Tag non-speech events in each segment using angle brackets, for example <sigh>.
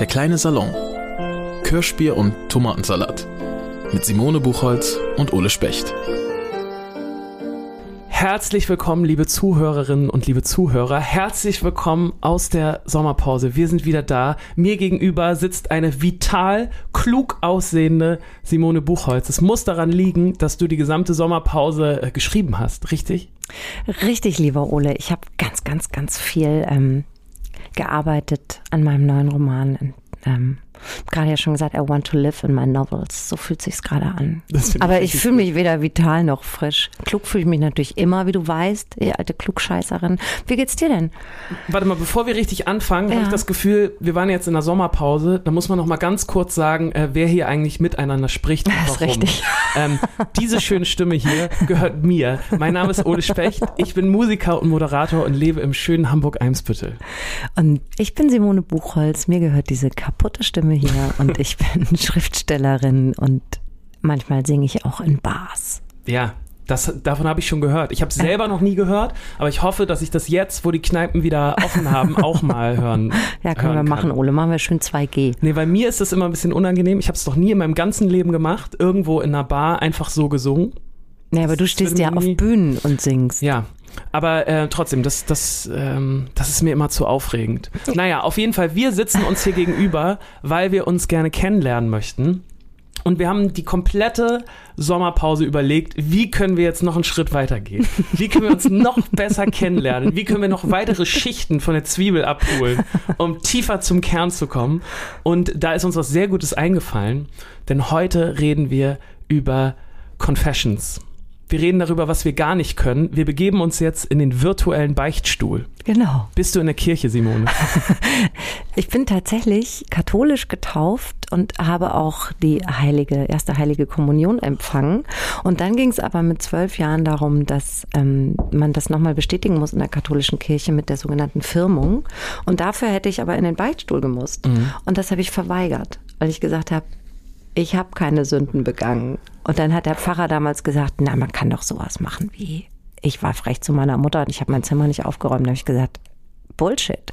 Der kleine Salon. Kirschbier und Tomatensalat. Mit Simone Buchholz und Ole Specht. Herzlich willkommen, liebe Zuhörerinnen und liebe Zuhörer. Herzlich willkommen aus der Sommerpause. Wir sind wieder da. Mir gegenüber sitzt eine vital, klug aussehende Simone Buchholz. Es muss daran liegen, dass du die gesamte Sommerpause äh, geschrieben hast, richtig? Richtig, lieber Ole. Ich habe ganz, ganz, ganz viel ähm, gearbeitet an meinem neuen Roman. Ähm, gerade ja schon gesagt, I want to live in my novels. So fühlt sich's gerade an. Aber ich fühle mich weder vital noch frisch. Klug fühle ich mich natürlich immer, wie du weißt, ihr alte Klugscheißerin. Wie geht's dir denn? Warte mal, bevor wir richtig anfangen, ja. habe ich das Gefühl, wir waren jetzt in der Sommerpause. Da muss man noch mal ganz kurz sagen, äh, wer hier eigentlich miteinander spricht und das. Ist richtig. <laughs> Ähm, diese schöne Stimme hier gehört mir. Mein Name ist Ole Specht. Ich bin Musiker und Moderator und lebe im schönen Hamburg-Eimsbüttel. Und ich bin Simone Buchholz. Mir gehört diese kaputte Stimme hier und ich <laughs> bin Schriftstellerin und manchmal singe ich auch in Bars. Ja, das, davon habe ich schon gehört. Ich habe es selber noch nie gehört, aber ich hoffe, dass ich das jetzt, wo die Kneipen wieder offen haben, <laughs> auch mal hören Ja, können hören wir machen, kann. Ole. Machen wir schön 2G. Nee, weil mir ist das immer ein bisschen unangenehm. Ich habe es doch nie in meinem ganzen Leben gemacht, irgendwo in einer Bar einfach so gesungen. Nee, aber du stehst ja auf Bühnen und singst. Ja, aber äh, trotzdem, das, das, ähm, das ist mir immer zu aufregend. Naja, auf jeden Fall, wir sitzen uns hier gegenüber, weil wir uns gerne kennenlernen möchten. Und wir haben die komplette Sommerpause überlegt, wie können wir jetzt noch einen Schritt weitergehen? Wie können wir uns noch besser kennenlernen? Wie können wir noch weitere Schichten von der Zwiebel abholen, um tiefer zum Kern zu kommen? Und da ist uns was sehr Gutes eingefallen, denn heute reden wir über Confessions. Wir reden darüber, was wir gar nicht können. Wir begeben uns jetzt in den virtuellen Beichtstuhl. Genau. Bist du in der Kirche, Simone? <laughs> ich bin tatsächlich katholisch getauft und habe auch die heilige, erste heilige Kommunion empfangen. Und dann ging es aber mit zwölf Jahren darum, dass ähm, man das nochmal bestätigen muss in der katholischen Kirche mit der sogenannten Firmung. Und dafür hätte ich aber in den Beichtstuhl gemusst. Mhm. Und das habe ich verweigert, weil ich gesagt habe, ich habe keine Sünden begangen. Und dann hat der Pfarrer damals gesagt, na, man kann doch sowas machen wie, ich war frech zu meiner Mutter und ich habe mein Zimmer nicht aufgeräumt. Da habe ich gesagt, Bullshit.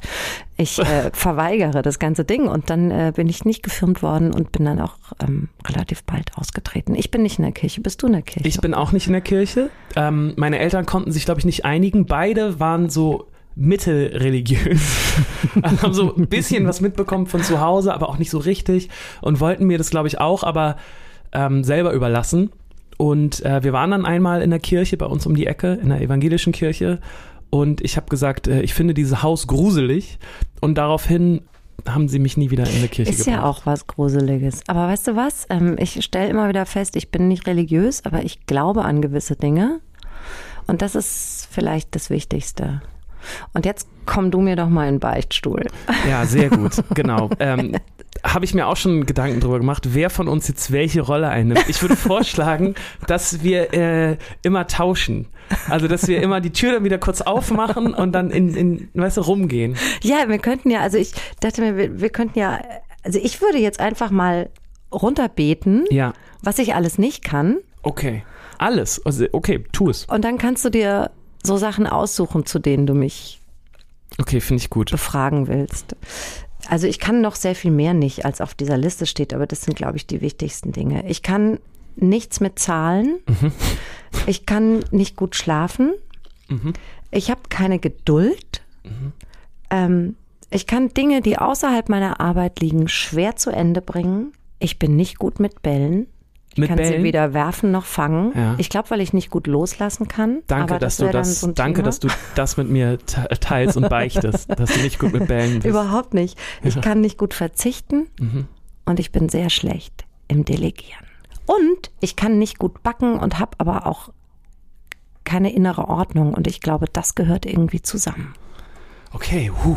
Ich äh, <laughs> verweigere das ganze Ding und dann äh, bin ich nicht gefilmt worden und bin dann auch ähm, relativ bald ausgetreten. Ich bin nicht in der Kirche. Bist du in der Kirche? Ich bin auch nicht in der Kirche. Ähm, meine Eltern konnten sich, glaube ich, nicht einigen. Beide waren so mittelreligiös. <laughs> also haben so ein bisschen was mitbekommen von zu Hause, aber auch nicht so richtig und wollten mir das, glaube ich, auch, aber ähm, selber überlassen. Und äh, wir waren dann einmal in der Kirche bei uns um die Ecke, in der evangelischen Kirche. Und ich habe gesagt, äh, ich finde dieses Haus gruselig. Und daraufhin haben sie mich nie wieder in der Kirche Ist gebracht. ja auch was Gruseliges. Aber weißt du was? Ähm, ich stelle immer wieder fest, ich bin nicht religiös, aber ich glaube an gewisse Dinge. Und das ist vielleicht das Wichtigste. Und jetzt komm du mir doch mal in den Beichtstuhl. Ja, sehr gut, <laughs> genau. Ähm, habe ich mir auch schon Gedanken drüber gemacht, wer von uns jetzt welche Rolle einnimmt. Ich würde vorschlagen, <laughs> dass wir äh, immer tauschen. Also, dass wir immer die Tür dann wieder kurz aufmachen und dann in, in weißt du, rumgehen. Ja, wir könnten ja, also ich dachte mir, wir, wir könnten ja, also ich würde jetzt einfach mal runterbeten, ja. was ich alles nicht kann. Okay. Alles. Also, okay, tu es. Und dann kannst du dir so Sachen aussuchen, zu denen du mich okay, finde ich gut. befragen willst. Also ich kann noch sehr viel mehr nicht, als auf dieser Liste steht, aber das sind, glaube ich, die wichtigsten Dinge. Ich kann nichts mit Zahlen. Mhm. Ich kann nicht gut schlafen. Mhm. Ich habe keine Geduld. Mhm. Ähm, ich kann Dinge, die außerhalb meiner Arbeit liegen, schwer zu Ende bringen. Ich bin nicht gut mit Bällen. Ich kann Bällen? sie weder werfen noch fangen. Ja. Ich glaube, weil ich nicht gut loslassen kann. Danke, dass das du das, so danke, Thema. dass du das mit mir teilst und beichtest, dass du nicht gut mit Bällen bist. Überhaupt nicht. Ich Ja. kann nicht gut verzichten Mhm. und ich bin sehr schlecht im Delegieren. Und ich kann nicht gut backen und habe aber auch keine innere Ordnung. Und ich glaube, das gehört irgendwie zusammen. Okay, huh.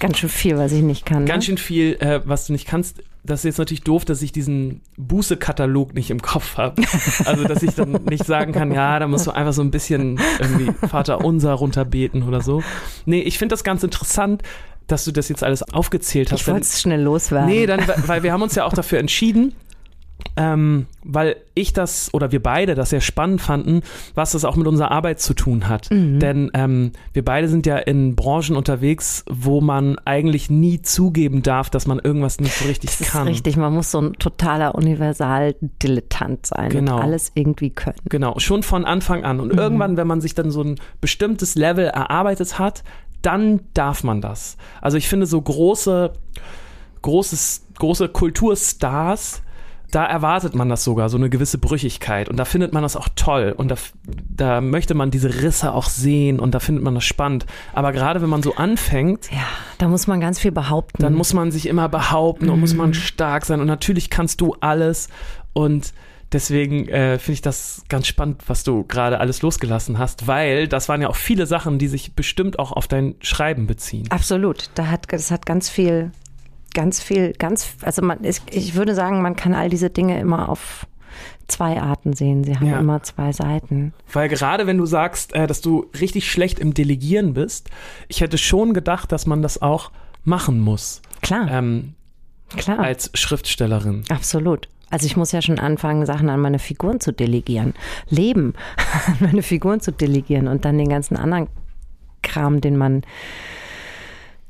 Ganz schön viel, was ich nicht kann. ganz ne? schön viel, äh, was du nicht kannst. Das ist jetzt natürlich doof, dass ich diesen Buße-Katalog nicht im Kopf habe. <laughs> Also, dass ich dann nicht sagen kann, ja, da musst du einfach so ein bisschen irgendwie Vater unser runterbeten oder so. Nee, ich finde das ganz interessant, dass du das jetzt alles aufgezählt hast. Ich wollte es schnell loswerden. Nee, dann, weil wir haben uns ja auch dafür entschieden, ähm, weil ich das oder wir beide das sehr spannend fanden, was das auch mit unserer Arbeit zu tun hat. Mhm. Denn ähm, wir beide sind ja in Branchen unterwegs, wo man eigentlich nie zugeben darf, dass man irgendwas nicht so richtig Das kann. ist richtig, man muss so ein totaler Universal-Dilettant sein Genau. und alles irgendwie können. Genau, schon von Anfang an. Und Mhm. irgendwann, wenn man sich dann so ein bestimmtes Level erarbeitet hat, dann darf man das. Also ich finde so große, großes, große Kulturstars, da erwartet man das sogar, so eine gewisse Brüchigkeit. Und da findet man das auch toll. Und da, da möchte man diese Risse auch sehen und da findet man das spannend. Aber gerade wenn man so anfängt, Ja, da muss man ganz viel behaupten. dann muss man sich immer behaupten und muss man stark sein. Und natürlich kannst du alles. Und deswegen äh, finde ich das ganz spannend, was du gerade alles losgelassen hast, weil das waren ja auch viele Sachen, die sich bestimmt auch auf dein Schreiben beziehen. Absolut. Da hat, das hat ganz viel, ganz viel, ganz, also man, ich, ich würde sagen, man kann all diese Dinge immer auf zwei Arten sehen. Sie haben Ja. immer zwei Seiten. Weil gerade wenn du sagst, äh, dass du richtig schlecht im Delegieren bist, ich hätte schon gedacht, dass man das auch machen muss Klar, ähm, klar. als Schriftstellerin. Absolut. Also ich muss ja schon anfangen, Sachen an meine Figuren zu delegieren. Leben <laughs> an meine Figuren zu delegieren und dann den ganzen anderen Kram, den man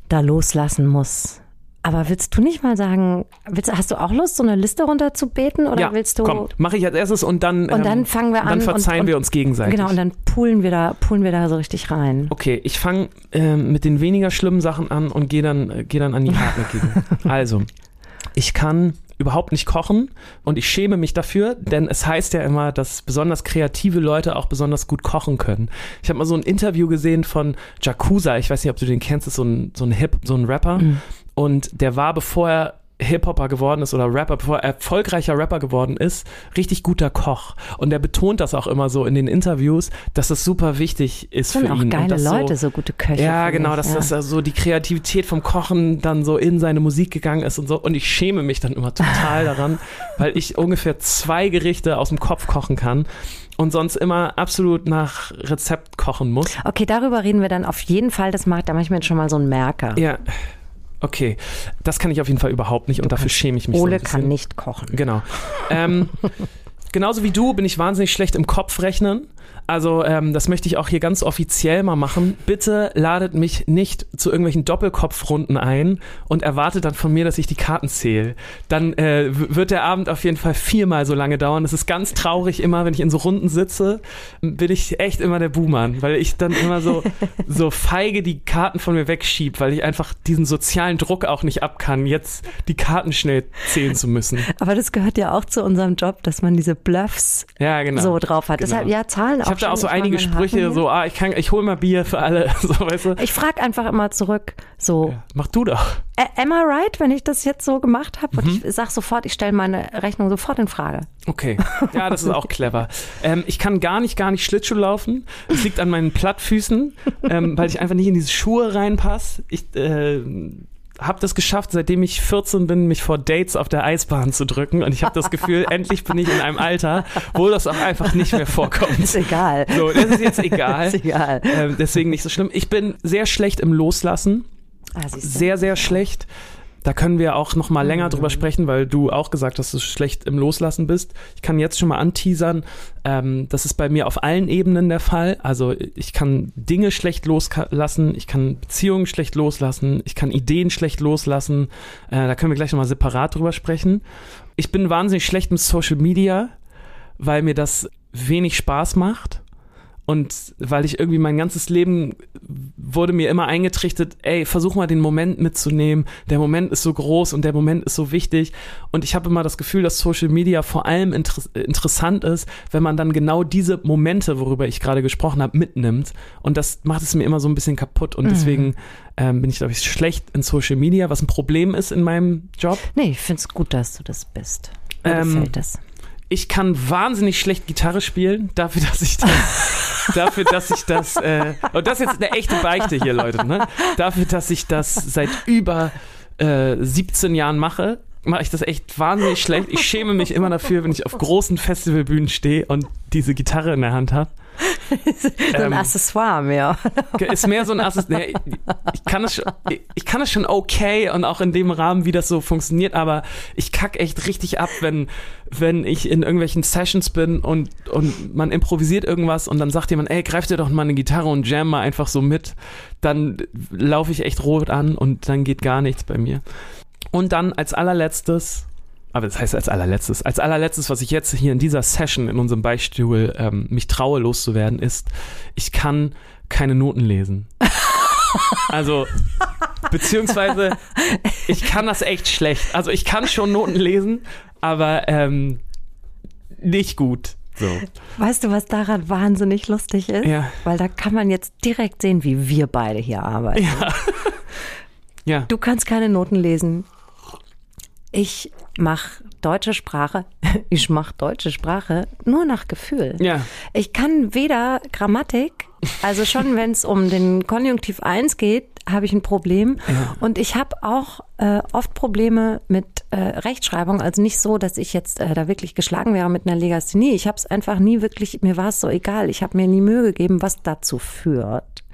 da loslassen muss. Aber willst du nicht mal sagen, willst, hast du auch Lust, so eine Liste runterzubeten oder ja, willst du komm, mache ich als erstes und dann und dann ähm, fangen wir an dann verzeihen und, wir und, uns gegenseitig. Genau, und dann poolen wir da, poolen wir da so richtig rein. Okay, ich fange ähm, mit den weniger schlimmen Sachen an und gehe dann, äh, geh dann an die <laughs> hartnäckigen. also, ich kann überhaupt nicht kochen und ich schäme mich dafür, denn es heißt ja immer, dass besonders kreative Leute auch besonders gut kochen können. Ich habe mal so ein Interview gesehen von Jakuza, ich weiß nicht, ob du den kennst, ist so ein, so ein Hip, so ein Rapper und der war, bevor er Hip-Hopper geworden ist oder Rapper, bevor er erfolgreicher Rapper geworden ist, richtig guter Koch. Und er betont das auch immer so in den Interviews, dass das super wichtig ist Das sind für auch ihn. und geile dass Leute, So, so gute Köche. ja, genau, dass ja. das ja so die Kreativität vom Kochen dann so in seine Musik gegangen ist und so. Und ich schäme mich dann immer total <laughs> daran, weil ich ungefähr zwei Gerichte aus dem Kopf kochen kann und sonst immer absolut nach Rezept kochen muss. Okay, darüber reden wir dann auf jeden Fall. Das macht, da mache ich mir jetzt schon mal so einen Merker. Ja, okay. Das kann ich auf jeden Fall überhaupt nicht und dafür schäme ich mich so Ole bisschen. kann nicht kochen. Genau. Ähm, <laughs> genauso wie du bin ich wahnsinnig schlecht im Kopfrechnen. Also ähm, das möchte ich auch hier ganz offiziell mal machen. Bitte ladet mich nicht zu irgendwelchen Doppelkopfrunden ein und erwartet dann von mir, dass ich die Karten zähle. Dann äh, wird der Abend auf jeden Fall viermal so lange dauern. Es ist ganz traurig immer, wenn ich in so Runden sitze, bin ich echt immer der Buhmann, weil ich dann immer so, <laughs> so feige die Karten von mir wegschieb, weil ich einfach diesen sozialen Druck auch nicht ab kann, jetzt die Karten schnell zählen zu müssen. Aber das gehört ja auch zu unserem Job, dass man diese Bluffs Ja, genau. so drauf hat. Genau. Deshalb, ja, Zahlen Ich habe da auch so einige Sprüche, Haken so, ah, ich kann, ich hol mal Bier für alle, <laughs> so, weißt du. Ich frage einfach immer zurück, so, Ja, mach du doch. "Ä- am I right, wenn ich das jetzt so gemacht habe? Mhm. Und ich sag sofort, ich stelle meine Rechnung sofort in Frage. Okay. Ja, das ist auch <laughs> clever. Ähm, ich kann gar nicht, gar nicht Schlittschuh laufen. Das liegt an meinen Plattfüßen, ähm, weil ich einfach nicht in diese Schuhe reinpasse. Ich, äh, habe das geschafft, seitdem ich 14 bin, mich vor Dates auf der Eisbahn zu drücken. Und ich habe das Gefühl, <laughs> endlich bin ich in einem Alter, wo das auch einfach nicht mehr vorkommt. Ist egal. So, das ist jetzt egal. <laughs> Ist egal. Ähm, deswegen nicht so schlimm. Ich bin sehr schlecht im Loslassen. Ah, sehr, sehr schlecht. Da können wir auch noch mal länger drüber sprechen, weil du auch gesagt hast, dass du schlecht im Loslassen bist. Ich kann jetzt schon mal anteasern, ähm, das ist bei mir auf allen Ebenen der Fall. Also ich kann Dinge schlecht loslassen, ich kann Beziehungen schlecht loslassen, ich kann Ideen schlecht loslassen. Äh, da können wir gleich noch mal separat drüber sprechen. Ich bin wahnsinnig schlecht mit Social Media, weil mir das wenig Spaß macht. Und weil ich irgendwie mein ganzes Leben wurde mir immer eingetrichtert, ey, versuch mal den Moment mitzunehmen. Der Moment ist so groß und der Moment ist so wichtig. Und ich habe immer das Gefühl, dass Social Media vor allem inter interessant ist, wenn man dann genau diese Momente, worüber ich gerade gesprochen habe, mitnimmt. Und das macht es mir immer so ein bisschen kaputt. Und deswegen ähm, bin ich, glaube ich, schlecht in Social Media, was ein Problem ist in meinem Job. Nee, ich finde es gut, dass du das bist. Mir Ähm, gefällt das. Ich kann wahnsinnig schlecht Gitarre spielen, dafür, dass ich das, <laughs> dafür, dass ich das, äh, und das ist jetzt eine echte Beichte hier, Leute, ne? Dafür, dass ich das seit über äh, 17 Jahren mache, mache ich das echt wahnsinnig schlecht. Ich schäme mich immer dafür, wenn ich auf großen Festivalbühnen stehe und diese Gitarre in der Hand habe. so ein Ähm, Accessoire mehr. ist mehr so ein Assistent. Nee, ich kann es schon, ich kann es schon okay und auch in dem Rahmen, wie das so funktioniert, aber ich kack echt richtig ab, wenn, wenn ich in irgendwelchen Sessions bin und, und man improvisiert irgendwas und dann sagt jemand, ey, greif dir doch mal eine Gitarre und jam mal einfach so mit. Dann laufe ich echt rot an und dann geht gar nichts bei mir. Und dann als allerletztes, aber das heißt als allerletztes, als allerletztes, was ich jetzt hier in dieser Session in unserem Beichtstuhl ähm, mich traue loszuwerden, ist, ich kann keine Noten lesen. <laughs> Also, beziehungsweise, ich kann das echt schlecht. Also, ich kann schon Noten lesen, aber ähm, nicht gut. So. Weißt du, was daran wahnsinnig lustig ist? Ja. Weil da kann man jetzt direkt sehen, wie wir beide hier arbeiten. Ja. <laughs> Du kannst keine Noten lesen. Ich mache deutsche Sprache. <laughs> Ich mache deutsche Sprache nur nach Gefühl. Ja. Ich kann weder Grammatik, also schon wenn es um den Konjunktiv 1 geht, habe ich ein Problem. Und ich habe auch äh, oft Probleme mit äh, Rechtschreibung. Also nicht so, dass ich jetzt äh, da wirklich geschlagen wäre mit einer Legasthenie. Ich habe es einfach nie wirklich, mir war es so egal. Ich habe mir nie Mühe gegeben, was dazu führt,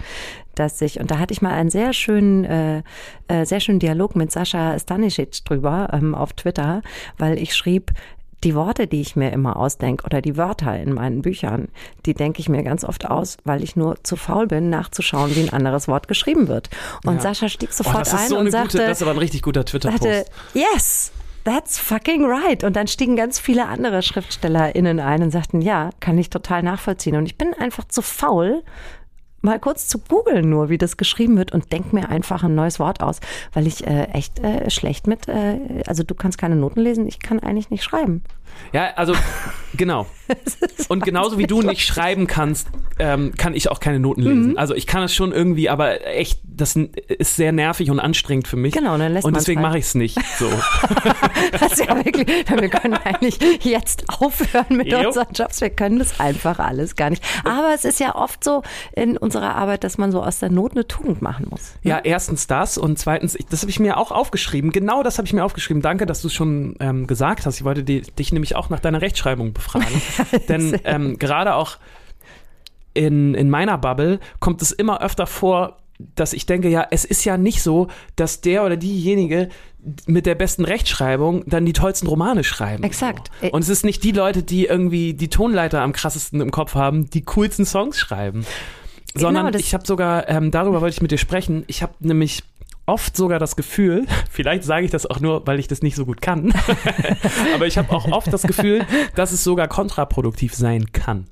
dass ich, und da hatte ich mal einen sehr schönen, äh, äh, sehr schönen Dialog mit Sascha Stanisic drüber ähm, auf Twitter, weil ich schrieb, die Worte, die ich mir immer ausdenke oder die Wörter in meinen Büchern, die denke ich mir ganz oft aus, weil ich nur zu faul bin, nachzuschauen, wie ein anderes Wort geschrieben wird. Und Ja. Sascha stieg Oh, sofort das ist ein so und sagte, gute, das ist aber ein richtig guter Twitter-Post. yes, that's fucking right. Und dann stiegen ganz viele andere SchriftstellerInnen ein und sagten, ja, kann ich total nachvollziehen. Und ich bin einfach zu faul, mal kurz zu googeln nur, wie das geschrieben wird und denk mir einfach ein neues Wort aus, weil ich äh, echt äh, schlecht mit, äh, also du kannst keine Noten lesen, ich kann eigentlich nicht schreiben. Ja, also <laughs> genau. Und genauso wie du nicht schreiben kannst, ähm, kann ich auch keine Noten Mhm. lesen. Also ich kann es schon irgendwie, aber echt, das ist sehr nervig und anstrengend für mich. Genau, dann lässt Und deswegen mache ich es nicht. So. <laughs> Das ist ja wirklich, wir können eigentlich jetzt aufhören mit Jo. unseren Jobs. Wir können das einfach alles gar nicht. Aber es ist ja oft so in unserer Arbeit, dass man so aus der Not eine Tugend machen muss. Ja, erstens das und zweitens, das habe ich mir auch aufgeschrieben. Genau das habe ich mir aufgeschrieben. Danke, dass du es schon ähm, gesagt hast. Ich wollte die, dich nämlich auch nach deiner Rechtschreibung befragen. <laughs> Denn ähm, gerade auch in, in meiner Bubble kommt es immer öfter vor, dass ich denke, ja, es ist ja nicht so, dass der oder diejenige mit der besten Rechtschreibung dann die tollsten Romane schreiben. Exakt. So. Und es ist nicht die Leute, die irgendwie die Tonleiter am krassesten im Kopf haben, die coolsten Songs schreiben. Sondern Genau, ich habe sogar, ähm, darüber wollte ich mit dir sprechen, ich habe nämlich oft sogar das Gefühl, <laughs> vielleicht sage ich das auch nur, weil ich das nicht so gut kann, <laughs> aber ich habe auch oft das Gefühl, dass es sogar kontraproduktiv sein kann.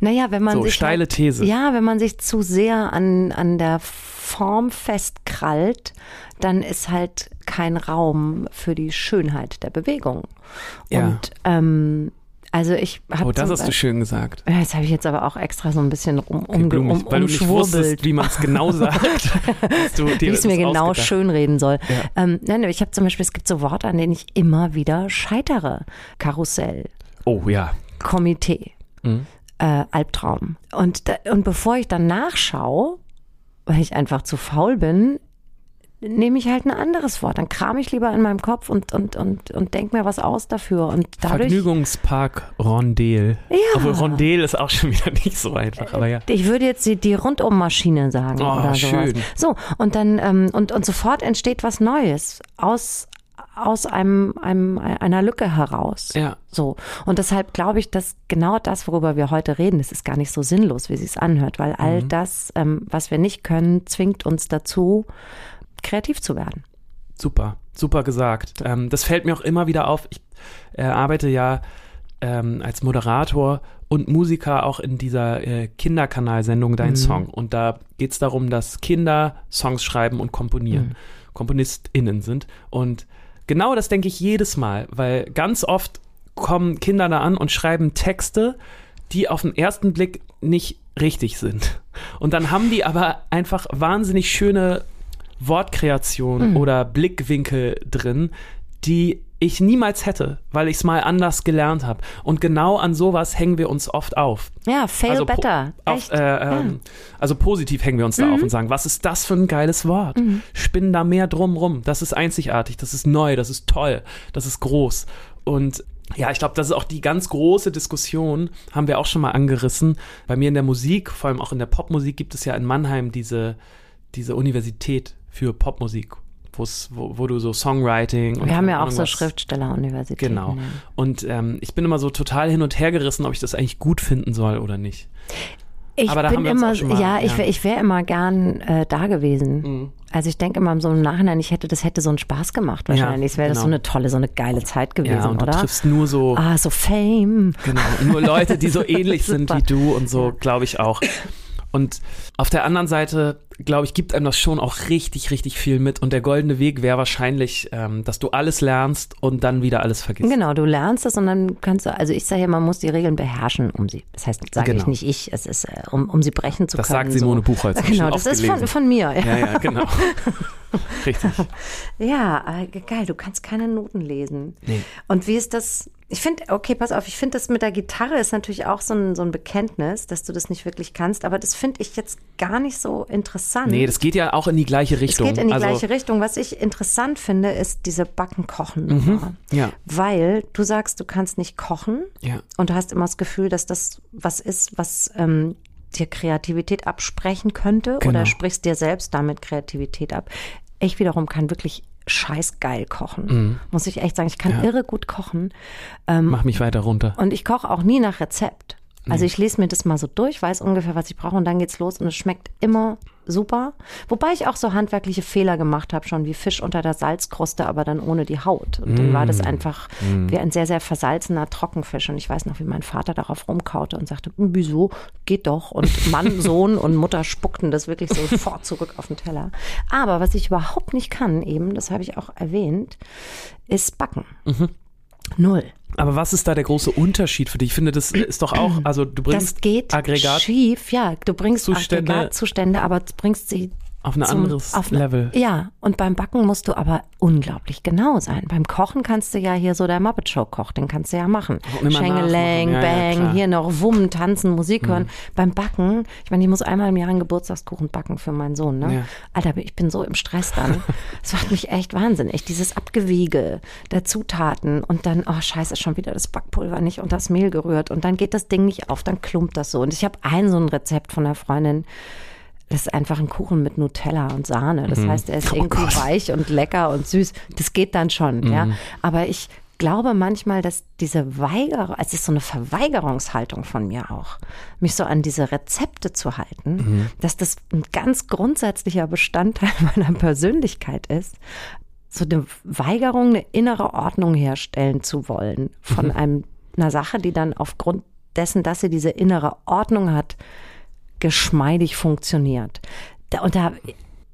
Naja, wenn man So, sich. steile halt, These. Ja, wenn man sich zu sehr an, an der Form festkrallt, dann ist halt kein Raum für die Schönheit der Bewegung. Ja. Und ähm, also ich habe Oh, das hast du schön gesagt. Das habe ich jetzt aber auch extra so ein bisschen um, Okay, umge blumig, um, weil du nicht wusstest, wie man es genau <laughs> sagt. Wie ich es mir genau ausgedacht. schön reden soll. Ja. Ähm, nein, ich habe zum Beispiel, es gibt so Worte, an denen ich immer wieder scheitere. Karussell, Oh ja. Komitee, Mhm. äh, Albtraum. Und, und bevor ich dann nachschaue, weil ich einfach zu faul bin, nehme ich halt ein anderes Wort. Dann kram ich lieber in meinem Kopf und, und, und, und denke mir was aus dafür. Und dadurch. Vergnügungspark Rondel. Ja. Obwohl Rondel ist auch schon wieder <laughs> nicht so einfach, aber ja. Ich würde jetzt die, die Rundummaschine sagen Oh, oder sowas. schön. So, und dann, ähm, und, und sofort entsteht was Neues aus, aus einem, einem, einer Lücke heraus. Ja. So. Und deshalb glaube ich, dass genau das, worüber wir heute reden, das ist gar nicht so sinnlos, wie es sich anhört, weil all Mhm. das, ähm, was wir nicht können, zwingt uns dazu, kreativ zu werden. Super, super gesagt. Ähm, das fällt mir auch immer wieder auf. Ich äh, arbeite ja ähm, als Moderator und Musiker auch in dieser äh, Kinderkanalsendung Dein Mhm. Song. Und da geht es darum, dass Kinder Songs schreiben und komponieren, KomponistInnen sind. Und genau das denke ich jedes Mal, weil ganz oft kommen Kinder da an und schreiben Texte, die auf den ersten Blick nicht richtig sind. Und dann haben die aber einfach wahnsinnig schöne Wortkreation oder Blickwinkel drin, die ich niemals hätte, weil ich es mal anders gelernt habe. Und genau an sowas hängen wir uns oft auf. Ja, fail Also better. Auf, äh, ähm, Also positiv hängen wir uns da auf und sagen, was ist das für ein geiles Wort? Spinnen da mehr drum rum. Das ist einzigartig, das ist neu, das ist toll, das ist groß. Und Ja, ich glaube, das ist auch die ganz große Diskussion, haben wir auch schon mal angerissen. Bei mir in der Musik, vor allem auch in der Popmusik, gibt es ja in Mannheim diese, diese Universität für Popmusik, wo, wo du so Songwriting und Wir haben ja auch so Schriftstelleruniversitäten. Genau. ja. Und ähm, ich bin immer so total hin und her gerissen, ob ich das eigentlich gut finden soll oder nicht. Ich Aber da bin haben wir uns immer, mal- ja, ich ja. wäre ich wär immer gern äh, da gewesen. Mhm. Also ich denke immer so im Nachhinein, ich hätte, das hätte so einen Spaß gemacht wahrscheinlich. Es wäre das genau. so eine tolle, so eine geile Zeit gewesen, Ja, und du oder? triffst nur so, Ah, so Fame. genau, nur Leute, die so <laughs> ähnlich sind wie du und so, glaube ich auch. Und auf der anderen Seite, glaube ich, gibt einem das schon auch richtig, richtig viel mit. Und der goldene Weg wäre wahrscheinlich, ähm, dass du alles lernst und dann wieder alles vergisst. Genau, du lernst es und dann kannst du, also ich sage ja, man muss die Regeln beherrschen, um sie, das heißt, sage ich Genau. nicht ich, es ist, äh, um, um sie brechen zu Das können. sagt Simone so. Buchholz. <laughs> ich Genau, das ist von, von mir. Ja, Ja, ja, <laughs> genau. Richtig. ja äh, geil, du kannst keine Noten lesen. Nee. Und wie ist das? Ich finde, okay, pass auf, ich finde das mit der Gitarre ist natürlich auch so ein, so ein Bekenntnis, dass du das nicht wirklich kannst, aber das finde ich jetzt gar nicht so interessant. Nee, das geht ja auch in die gleiche es Richtung. geht in die also, gleiche Richtung. Was ich interessant finde, ist diese Backen-Kochen-Nummer. Ja, Weil du sagst, du kannst nicht kochen ja. und du hast immer das Gefühl, dass das was ist, was ähm, dir Kreativität absprechen könnte Genau. oder sprichst dir selbst damit Kreativität ab. Ich wiederum kann wirklich scheiß geil kochen. Muss ich echt sagen, ich kann Mhm. Ja. irre gut kochen. Mach mich weiter runter. Und ich koche auch nie nach Rezept. Also ich lese mir das mal so durch, weiß ungefähr, was ich brauche und dann geht's los und es schmeckt immer super. Wobei ich auch so handwerkliche Fehler gemacht habe, schon wie Fisch unter der Salzkruste, aber dann ohne die Haut. Und dann war das einfach wie ein sehr, sehr versalzener Trockenfisch. Und ich weiß noch, wie mein Vater darauf rumkaute und sagte, "Hm, wieso? Geht doch. Und Mann, <laughs> Sohn und Mutter spuckten das wirklich sofort zurück auf den Teller. Aber was ich überhaupt nicht kann, eben, das habe ich auch erwähnt, ist backen. Null. Aber was ist da der große Unterschied für dich? Ich finde, das ist doch auch, also du bringst Das geht Aggregat schief, ja. Du bringst Zustände- Aggregatzustände, aber du bringst sie auf ein zum- anderes auf Level. Ja, und beim Backen musst du aber unglaublich genau sein. Beim Kochen kannst du ja hier so der Muppet Show Koch, den kannst du ja machen. Schengelang. Ja, ja, Bang. Mhm. hier noch Wummen, tanzen, Musik hören. Beim Backen, ich meine, ich muss einmal im Jahr einen Geburtstagskuchen backen für meinen Sohn, ne? Ja. Alter, ich bin so im Stress dann. <laughs> Das macht mich echt wahnsinnig. Dieses Abgewiege der Zutaten und dann, oh scheiße, ist schon wieder das Backpulver nicht und das Mehl gerührt und dann geht das Ding nicht auf, dann klumpt das so. Und ich habe ein so ein Rezept von einer Freundin, das ist einfach ein Kuchen mit Nutella und Sahne. Das heißt, er ist Oh irgendwie Gott. weich und lecker und süß. Das geht dann schon, ja. Aber ich glaube manchmal, dass diese Weigerung, also es ist so eine Verweigerungshaltung von mir auch, mich so an diese Rezepte zu halten, dass das ein ganz grundsätzlicher Bestandteil <laughs> meiner Persönlichkeit ist, so eine Weigerung, eine innere Ordnung herstellen zu wollen von einem, einer Sache, die dann aufgrund dessen, dass sie diese innere Ordnung hat, geschmeidig funktioniert. Da, und da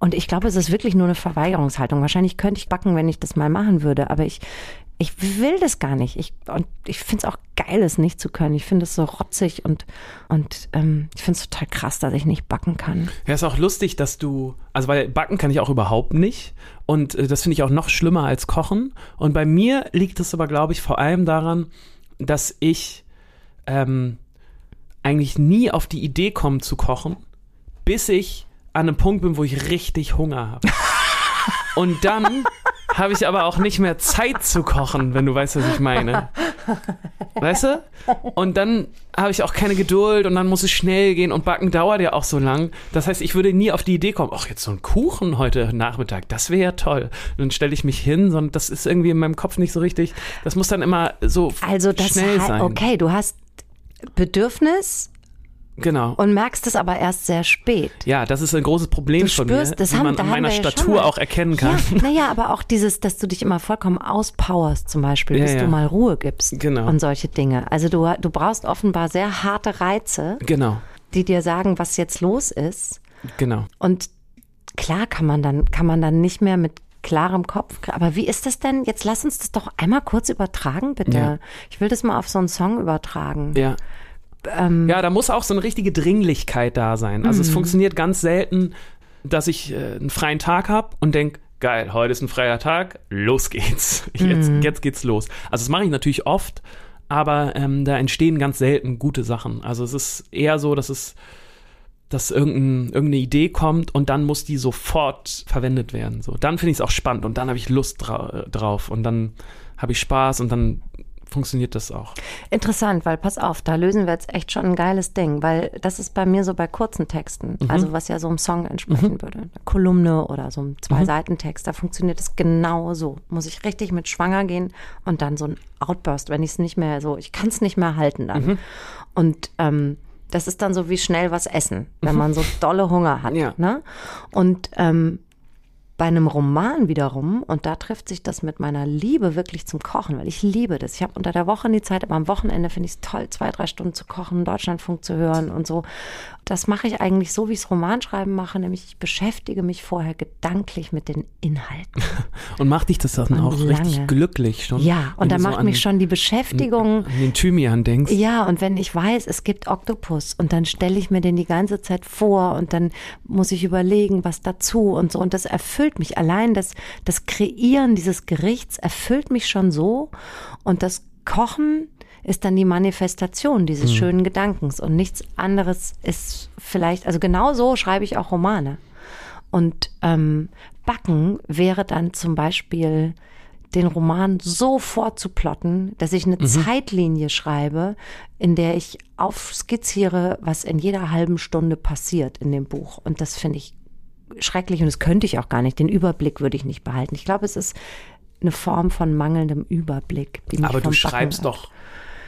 und ich glaube, es ist wirklich nur eine Verweigerungshaltung. Wahrscheinlich könnte ich backen, wenn ich das mal machen würde, aber ich, ich will das gar nicht. Ich, und ich finde es auch geil, es nicht zu können. Ich finde es so rotzig und, und ähm, ich finde es total krass, dass ich nicht backen kann. Ja, ist auch lustig, dass du, also weil backen kann ich auch überhaupt nicht und äh, das finde ich auch noch schlimmer als kochen. Und bei mir liegt es aber, glaube ich, vor allem daran, dass ich ähm, eigentlich nie auf die Idee komme zu kochen, bis ich an einem Punkt bin, wo ich richtig Hunger habe. <laughs> Und dann habe ich aber auch nicht mehr Zeit zu kochen, wenn du weißt, was ich meine. Weißt du? Und dann habe ich auch keine Geduld und dann muss es schnell gehen und backen dauert ja auch so lang. Das heißt, ich würde nie auf die Idee kommen, ach, jetzt so ein Kuchen heute Nachmittag, das wäre ja toll. Und dann stelle ich mich hin, sondern das ist irgendwie in meinem Kopf nicht so richtig. Das muss dann immer so Also das schnell sein. okay, du hast Bedürfnis Genau. und merkst es aber erst sehr spät. Ja, das ist ein großes Problem Du von spürst, mir, das wie haben- man an meiner ja Statur auch erkennen kann. Ja, naja, aber auch dieses, dass du dich immer vollkommen auspowerst zum Beispiel, Ja, bis ja. du mal Ruhe gibst Genau. und solche Dinge. Also du, du brauchst offenbar sehr harte Reize, Genau, die dir sagen, was jetzt los ist. genau. Und klar kann man dann, kann man dann nicht mehr mit klarem Kopf. Aber wie ist das denn? Jetzt lass uns das doch einmal kurz übertragen, bitte. Ja. Ich will das mal auf so einen Song übertragen. Ja. Ähm, Ja, da muss auch so eine richtige Dringlichkeit da sein. Also es Mhm. funktioniert ganz selten, dass ich äh, einen freien Tag habe und denk, geil, heute ist ein freier Tag, los geht's. <laughs> Jetzt, Mhm. jetzt geht's los. Also das mache ich natürlich oft, aber ähm, da entstehen ganz selten gute Sachen. Also es ist eher so, dass es dass irgendein, irgendeine Idee kommt und dann muss die sofort verwendet werden. So, dann finde ich es auch spannend und dann habe ich Lust dra drauf und dann habe ich Spaß und dann funktioniert das auch. Interessant, weil pass auf, da lösen wir jetzt echt schon ein geiles Ding, weil das ist bei mir so bei kurzen Texten, Mhm. also was ja so einem Song entsprechen würde. Eine Kolumne oder so ein Mhm. Zwei-Seiten-Text, da funktioniert es genau so. Muss ich richtig mit schwanger gehen und dann so ein Outburst, wenn ich es nicht mehr so, ich kann es nicht mehr halten dann. Mhm. Und ähm, das ist dann so wie schnell was essen, wenn man so <laughs> dolle Hunger hat. Ja. Ne? Und ähm, bei einem Roman wiederum, und da trifft sich das mit meiner Liebe wirklich zum Kochen, weil ich liebe das. Ich habe unter der Woche nie Zeit, aber am Wochenende finde ich es toll, zwei, drei Stunden zu kochen, Deutschlandfunk zu hören und so. Das mache ich eigentlich so, wie ich es Romanschreiben mache, nämlich ich beschäftige mich vorher gedanklich mit den Inhalten. <laughs> Und macht dich das dann Und auch richtig lange. glücklich schon? Ja, und da so macht an, mich schon die Beschäftigung. an den Thymian denkst. Ja, und wenn ich weiß, es gibt Oktopus und dann stelle ich mir den die ganze Zeit vor und dann muss ich überlegen, was dazu und so. Und das erfüllt mich. Allein das, das Kreieren dieses Gerichts erfüllt mich schon so. Und das Kochen ist dann die Manifestation dieses schönen Gedankens. Und nichts anderes ist vielleicht, also genau so schreibe ich auch Romane. Und ähm, Backen wäre dann zum Beispiel den Roman so vorzuplotten, dass ich eine Zeitlinie schreibe, in der ich aufskizziere, was in jeder halben Stunde passiert in dem Buch. Und das finde ich schrecklich und das könnte ich auch gar nicht. Den Überblick würde ich nicht behalten. Ich glaube, es ist eine Form von mangelndem Überblick. Die mich Aber du schreibst ab- doch,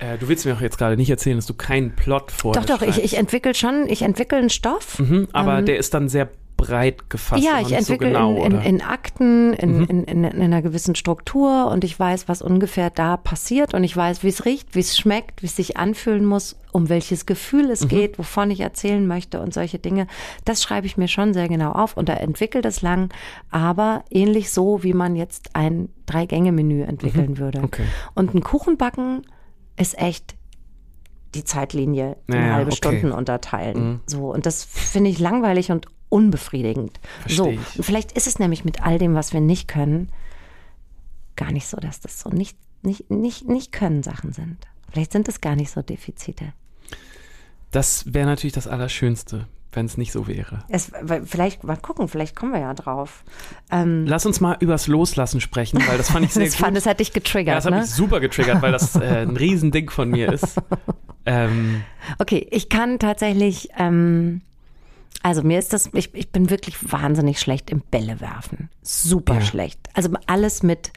äh, du willst mir auch jetzt gerade nicht erzählen, dass du keinen Plot vorher Doch, doch, ich, schreibst. ich entwickle schon, ich entwickle einen Stoff. Mhm, aber der ist dann sehr breit gefasst. Ja, ich entwickle so genau, in, in? Mhm. in Akten, in, in, in, in einer gewissen Struktur und ich weiß, was ungefähr da passiert und ich weiß, wie es riecht, wie es schmeckt, wie es sich anfühlen muss, um welches Gefühl Mhm. es geht, wovon ich erzählen möchte und solche Dinge. Das schreibe ich mir schon sehr genau auf und da entwickelt es lang, aber ähnlich so, wie man jetzt ein Drei-Gänge-Menü entwickeln würde. Mhm. Okay. Und ein Kuchenbacken ist echt die Zeitlinie in Ja, ja, halbe okay. Stunden unterteilen. So, und das finde ich langweilig und unbefriedigend. so, Versteh ich. und vielleicht ist es nämlich mit all dem, was wir nicht können, gar nicht so, dass das so nicht, nicht, nicht, nicht können Sachen sind. Vielleicht sind es gar nicht so Defizite. Das wäre natürlich das Allerschönste, wenn es nicht so wäre. Es, vielleicht, mal gucken, vielleicht kommen wir ja drauf. Ähm, Lass uns mal übers Loslassen sprechen, weil das fand ich <laughs> sehr das, gut. fand, das hat dich ja, getriggert, das hat ne? mich super getriggert, weil das äh, ein Riesending von mir ist. <laughs> Ähm, Okay, ich kann tatsächlich, ähm, also mir ist das, ich, ich bin wirklich wahnsinnig schlecht im Bälle werfen. Super Ja. schlecht. Also alles mit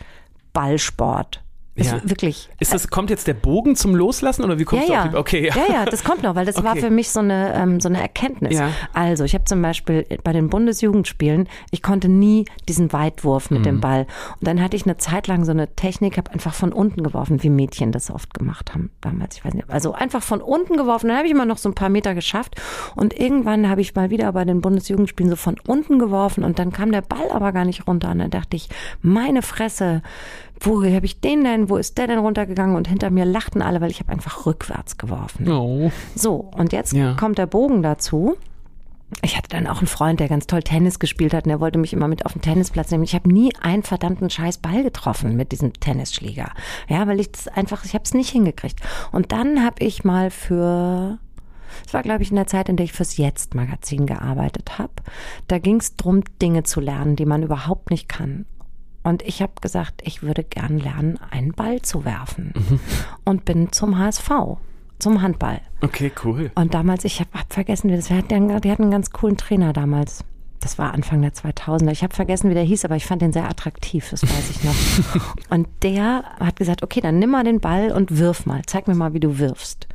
Ballsport. Ist Ja. wirklich. ist das, kommt jetzt der Bogen zum Loslassen oder wie Ja, kommst ja. du auf die, Okay, ja. ja, ja, das kommt noch, weil das war Okay. für mich so eine, ähm, so eine Erkenntnis. Ja. Also, ich habe zum Beispiel bei den Bundesjugendspielen, ich konnte nie diesen Weitwurf mit Mhm. dem Ball. Und dann hatte ich eine Zeit lang so eine Technik, habe einfach von unten geworfen, wie Mädchen das oft gemacht haben damals. Ich weiß nicht, also einfach von unten geworfen. Dann habe ich immer noch so ein paar Meter geschafft. Und irgendwann habe ich mal wieder bei den Bundesjugendspielen so von unten geworfen und dann kam der Ball aber gar nicht runter. Und dann dachte ich, meine Fresse, wo habe ich den denn? Wo ist der denn runtergegangen? Und hinter mir lachten alle, weil ich habe einfach rückwärts geworfen. Oh. So, und jetzt Ja. kommt der Bogen dazu. Ich hatte dann auch einen Freund, der ganz toll Tennis gespielt hat und der wollte mich immer mit auf den Tennisplatz nehmen. Ich habe nie einen verdammten scheiß Ball getroffen mit diesem Tennisschläger. Ja, weil ich das einfach, ich habe es nicht hingekriegt. Und dann habe ich mal für es war, glaube ich, in der Zeit, in der ich fürs Jetzt-Magazin gearbeitet habe. Da ging es darum, Dinge zu lernen, die man überhaupt nicht kann. Und ich habe gesagt, ich würde gern lernen, einen Ball zu werfen. Und bin zum HSV, zum Handball. Okay, cool. Und damals, ich habe hab vergessen, wie das war. Die hatten die hatten einen ganz coolen Trainer damals. Das war Anfang der 2000er. Ich habe vergessen, wie der hieß, aber ich fand den sehr attraktiv, das weiß ich noch. <laughs> und der hat gesagt, okay, dann nimm mal den Ball und wirf mal. Zeig mir mal, wie du wirfst.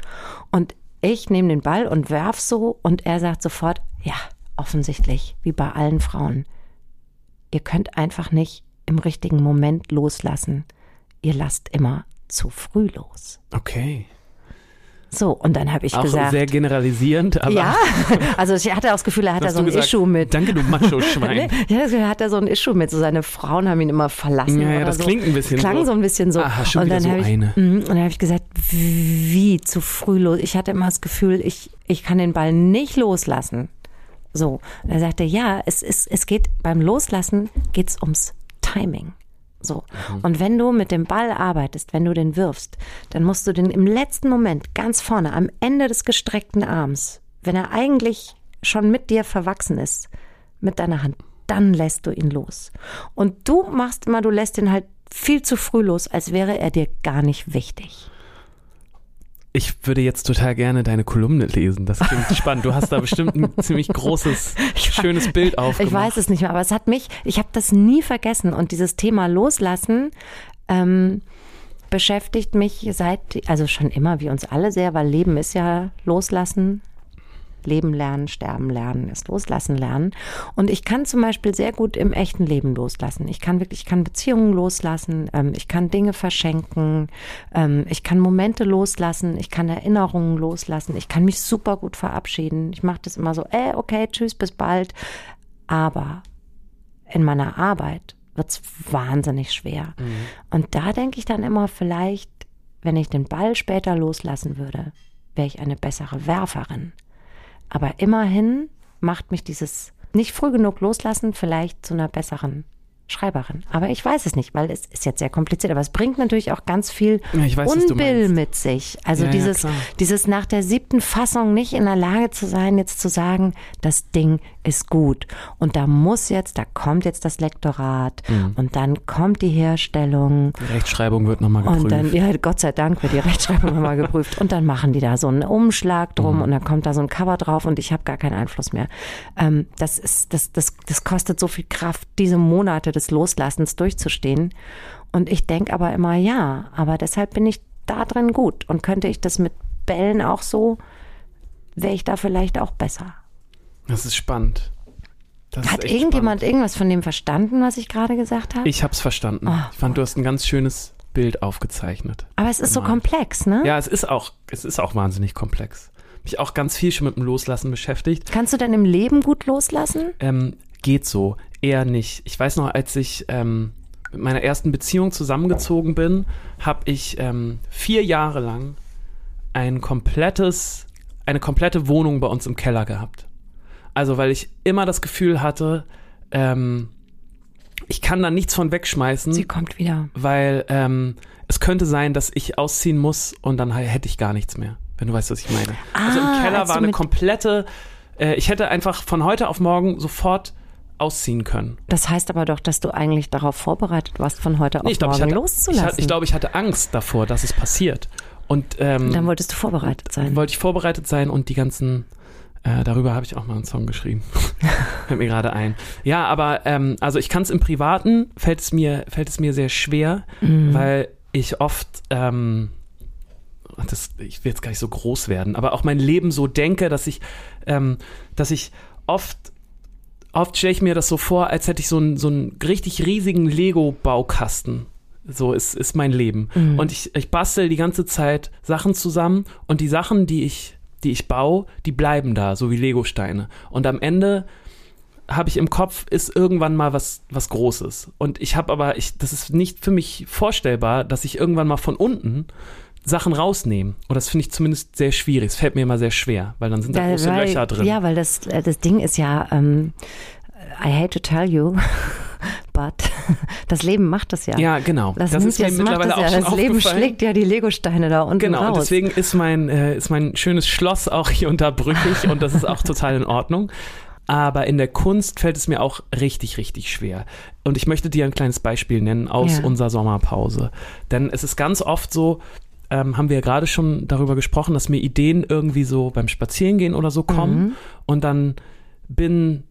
Und ich nehme den Ball und werf so und er sagt sofort, ja, offensichtlich, wie bei allen Frauen. Ihr könnt einfach nicht im richtigen Moment loslassen. Ihr lasst immer zu früh los. Okay. So, und dann habe ich Auch gesagt, sehr generalisierend, aber ja, <laughs> also ich hatte auch das Gefühl, er hat da so ein gesagt, Issue mit. Danke, du Macho-Schwein. <laughs> Ja, er hat da so ein Issue mit. So seine Frauen haben ihn immer verlassen. Ja, ja, das so. klingt ein bisschen Klang so. so ein bisschen so. Aha, schon und dann so habe ich, eine. Mhm, und dann habe ich gesagt, wie zu früh los. Ich hatte immer das Gefühl, ich, ich kann den Ball nicht loslassen. So. Und er sagte, ja, es ist, es geht beim Loslassen geht's ums Timing. So. Mhm. Und wenn du mit dem Ball arbeitest, wenn du den wirfst, dann musst du den im letzten Moment ganz vorne, am Ende des gestreckten Arms, wenn er eigentlich schon mit dir verwachsen ist, mit deiner Hand, dann lässt du ihn los. Und du machst immer, du lässt ihn halt viel zu früh los, als wäre er dir gar nicht wichtig. Ich würde jetzt total gerne deine Kolumne lesen. Das klingt <laughs> spannend. Du hast da bestimmt ein ziemlich großes, <laughs> schönes Bild aufgemacht. Ich weiß es nicht mehr, aber es hat mich, ich habe das nie vergessen. Und dieses Thema Loslassen ähm, beschäftigt mich seit, also schon immer, wie uns alle sehr, weil Leben ist ja Loslassen, Leben lernen, sterben lernen, ist loslassen lernen. Und ich kann zum Beispiel sehr gut im echten Leben loslassen. Ich kann wirklich, ich kann Beziehungen loslassen, ähm, ich kann Dinge verschenken, ähm, ich kann Momente loslassen, ich kann Erinnerungen loslassen, ich kann mich super gut verabschieden. Ich mache das immer so, äh, okay, tschüss, bis bald. Aber in meiner Arbeit wird's wahnsinnig schwer. Mhm. Und da denke ich dann immer, vielleicht, wenn ich den Ball später loslassen würde, wäre ich eine bessere Werferin. Aber immerhin macht mich dieses nicht früh genug loslassen vielleicht zu einer besseren Schreiberin. Aber ich weiß es nicht, weil es ist jetzt sehr kompliziert. Aber es bringt natürlich auch ganz viel ja, weiß, Unbill mit sich. Also ja, dieses, ja, dieses nach der siebten Fassung nicht in der Lage zu sein, jetzt zu sagen, das Ding ist gut. Und da muss jetzt, da kommt jetzt das Lektorat mhm. und dann kommt die Herstellung. Die Rechtschreibung wird nochmal geprüft. Und dann, ja, Gott sei Dank wird die Rechtschreibung nochmal geprüft. Und dann machen die da so einen Umschlag drum mhm. und dann kommt da so ein Cover drauf und ich habe gar keinen Einfluss mehr. Ähm, das ist, das, das, das kostet so viel Kraft, diese Monate des Loslassens durchzustehen. Und ich denke aber immer, ja, aber deshalb bin ich da drin gut. Und könnte ich das mit Bällen auch so, wäre ich da vielleicht auch besser. Das ist spannend. Das Hat irgendjemand spannend. irgendwas von dem verstanden, was ich gerade gesagt habe? Ich habe es verstanden. Oh, ich fand, du hast ein ganz schönes Bild aufgezeichnet. Aber es ist so komplex, ne? Ja, es ist auch, es ist auch wahnsinnig komplex. Mich auch ganz viel schon mit dem Loslassen beschäftigt. Kannst du denn im Leben gut loslassen? Ähm, geht so. Eher nicht. Ich weiß noch, als ich ähm, mit meiner ersten Beziehung zusammengezogen bin, habe ich ähm, vier Jahre lang ein komplettes, eine komplette Wohnung bei uns im Keller gehabt. Also, weil ich immer das Gefühl hatte, ähm, ich kann da nichts von wegschmeißen. Sie kommt wieder. Weil ähm, es könnte sein, dass ich ausziehen muss und dann hätte ich gar nichts mehr, wenn du weißt, was ich meine. Ah, also im Keller war eine komplette, äh, ich hätte einfach von heute auf morgen sofort ausziehen können. Das heißt aber doch, dass du eigentlich darauf vorbereitet warst, von heute auf nee, glaub, morgen hatte, loszulassen. Ich, ich glaube, ich hatte Angst davor, dass es passiert. Und ähm, dann wolltest du vorbereitet sein. Wollte ich vorbereitet sein und die ganzen äh, darüber habe ich auch mal einen Song geschrieben. <laughs> Fällt mir gerade ein. Ja, aber ähm, also ich kann es im Privaten, fällt es mir, fällt es mir sehr schwer, mhm. weil ich oft, ähm, das, ich will jetzt gar nicht so groß werden, aber auch mein Leben so denke, dass ich, ähm, dass ich oft oft stelle ich mir das so vor, als hätte ich so einen, so einen richtig riesigen Lego-Baukasten. So ist, ist mein Leben. Mhm. Und ich, ich bastel die ganze Zeit Sachen zusammen und die Sachen, die ich die ich baue, die bleiben da, so wie Legosteine. Und am Ende habe ich im Kopf, ist irgendwann mal was, was Großes. Und ich habe aber, ich, das ist nicht für mich vorstellbar, dass ich irgendwann mal von unten Sachen rausnehme. Und das finde ich zumindest sehr schwierig. Es fällt mir immer sehr schwer, weil dann sind da große weil, Löcher drin. Ja, weil das, äh, das Ding ist ja, ähm, I hate to tell you, <laughs> but <laughs> das Leben macht das ja. Ja, genau. Das, das ist mir mittlerweile auch ja. schon Das Leben schlägt ja die Legosteine da unten Genau, raus. deswegen ist mein, äh, ist mein schönes Schloss auch hier unterbrüchig <laughs> und das ist auch total in Ordnung. Aber in der Kunst fällt es mir auch richtig, richtig schwer. Und ich möchte dir ein kleines Beispiel nennen aus ja. unserer Sommerpause. Denn es ist ganz oft so, ähm, haben wir ja gerade schon darüber gesprochen, dass mir Ideen irgendwie so beim Spazierengehen oder so kommen mhm. und dann bin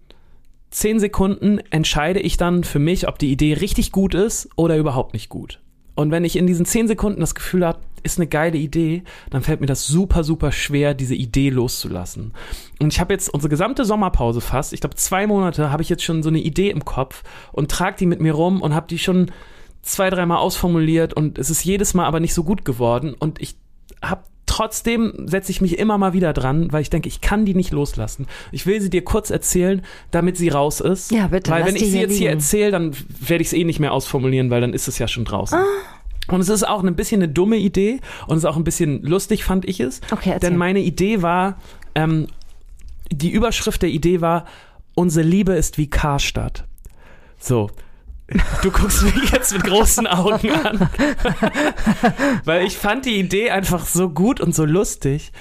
zehn Sekunden entscheide ich dann für mich, ob die Idee richtig gut ist oder überhaupt nicht gut. Und wenn ich in diesen zehn Sekunden das Gefühl habe, ist eine geile Idee, dann fällt mir das super, super schwer, diese Idee loszulassen. Und ich habe jetzt unsere gesamte Sommerpause fast, ich glaube zwei Monate, habe ich jetzt schon so eine Idee im Kopf und trage die mit mir rum und habe die schon zwei, dreimal ausformuliert und es ist jedes Mal aber nicht so gut geworden und ich habe trotzdem setze ich mich immer mal wieder dran, weil ich denke, ich kann die nicht loslassen. Ich will sie dir kurz erzählen, damit sie raus ist. Ja, bitte. Weil wenn ich sie jetzt liegen. hier erzähle, dann werde ich es eh nicht mehr ausformulieren, weil dann ist es ja schon draußen. Ah. Und es ist auch ein bisschen eine dumme Idee und es ist auch ein bisschen lustig, fand ich es. Okay, erzähl. Denn meine Idee war, ähm, die Überschrift der Idee war, unsere Liebe ist wie Karstadt. So, Du guckst mich jetzt mit großen Augen an. <laughs> Weil ich fand die Idee einfach so gut und so lustig,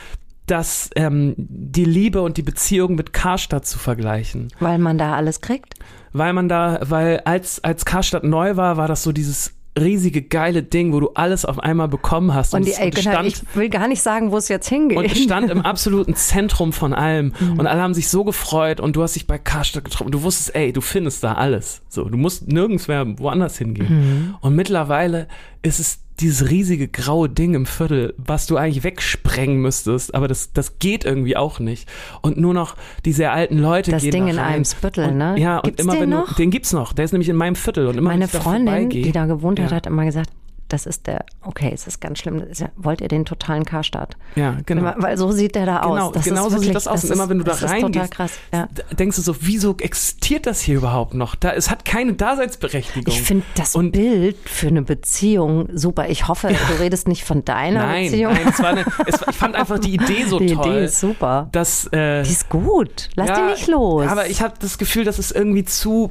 dass ähm, die Liebe und die Beziehung mit Karstadt zu vergleichen. Weil man da alles kriegt? Weil man da, weil als, als Karstadt neu war, war das so dieses riesige geile Ding, wo du alles auf einmal bekommen hast. Und, Und, die, und genau, stand, ich will gar nicht sagen, wo es jetzt hingeht. und es stand im <laughs> absoluten Zentrum von allem. Mhm. Und alle haben sich so gefreut und du hast dich bei Karstadt getroffen. Du wusstest, ey, du findest da alles. So, du musst nirgends mehr woanders hingehen. Mhm. Und mittlerweile ist es dieses riesige graue Ding im Viertel, was du eigentlich wegsprengen müsstest, aber das, das geht irgendwie auch nicht. Und nur noch die sehr alten Leute Das gehen Ding da in. Eimsbüttel, und, ne? Ja, und Gibt's immer den wenn noch? du, den gibt's noch. Der ist nämlich in meinem Viertel und immer Meine wenn ich da Freundin, vorbeigehe- die da gewohnt hat, Ja. hat immer gesagt, das ist der, okay, es ist ganz schlimm, das ist ja, wollt ihr den totalen Karstadt? Ja, genau. Weil- so sieht der da aus. Genau, Das genau ist so sieht das aus. Und ist- immer wenn du da das reingehst. Ja. denkst du so, wieso existiert das hier überhaupt noch? Da, es hat keine Daseinsberechtigung. Ich finde das Und- Bild für eine Beziehung super. Ich hoffe, du redest nicht von deiner nein, Beziehung. nein, es war eine, es, ich fand einfach die Idee so <laughs> Die toll. Idee ist super. dass, äh, Die ist gut. Lass ja, die nicht los. Aber ich habe das Gefühl, das ist irgendwie zu,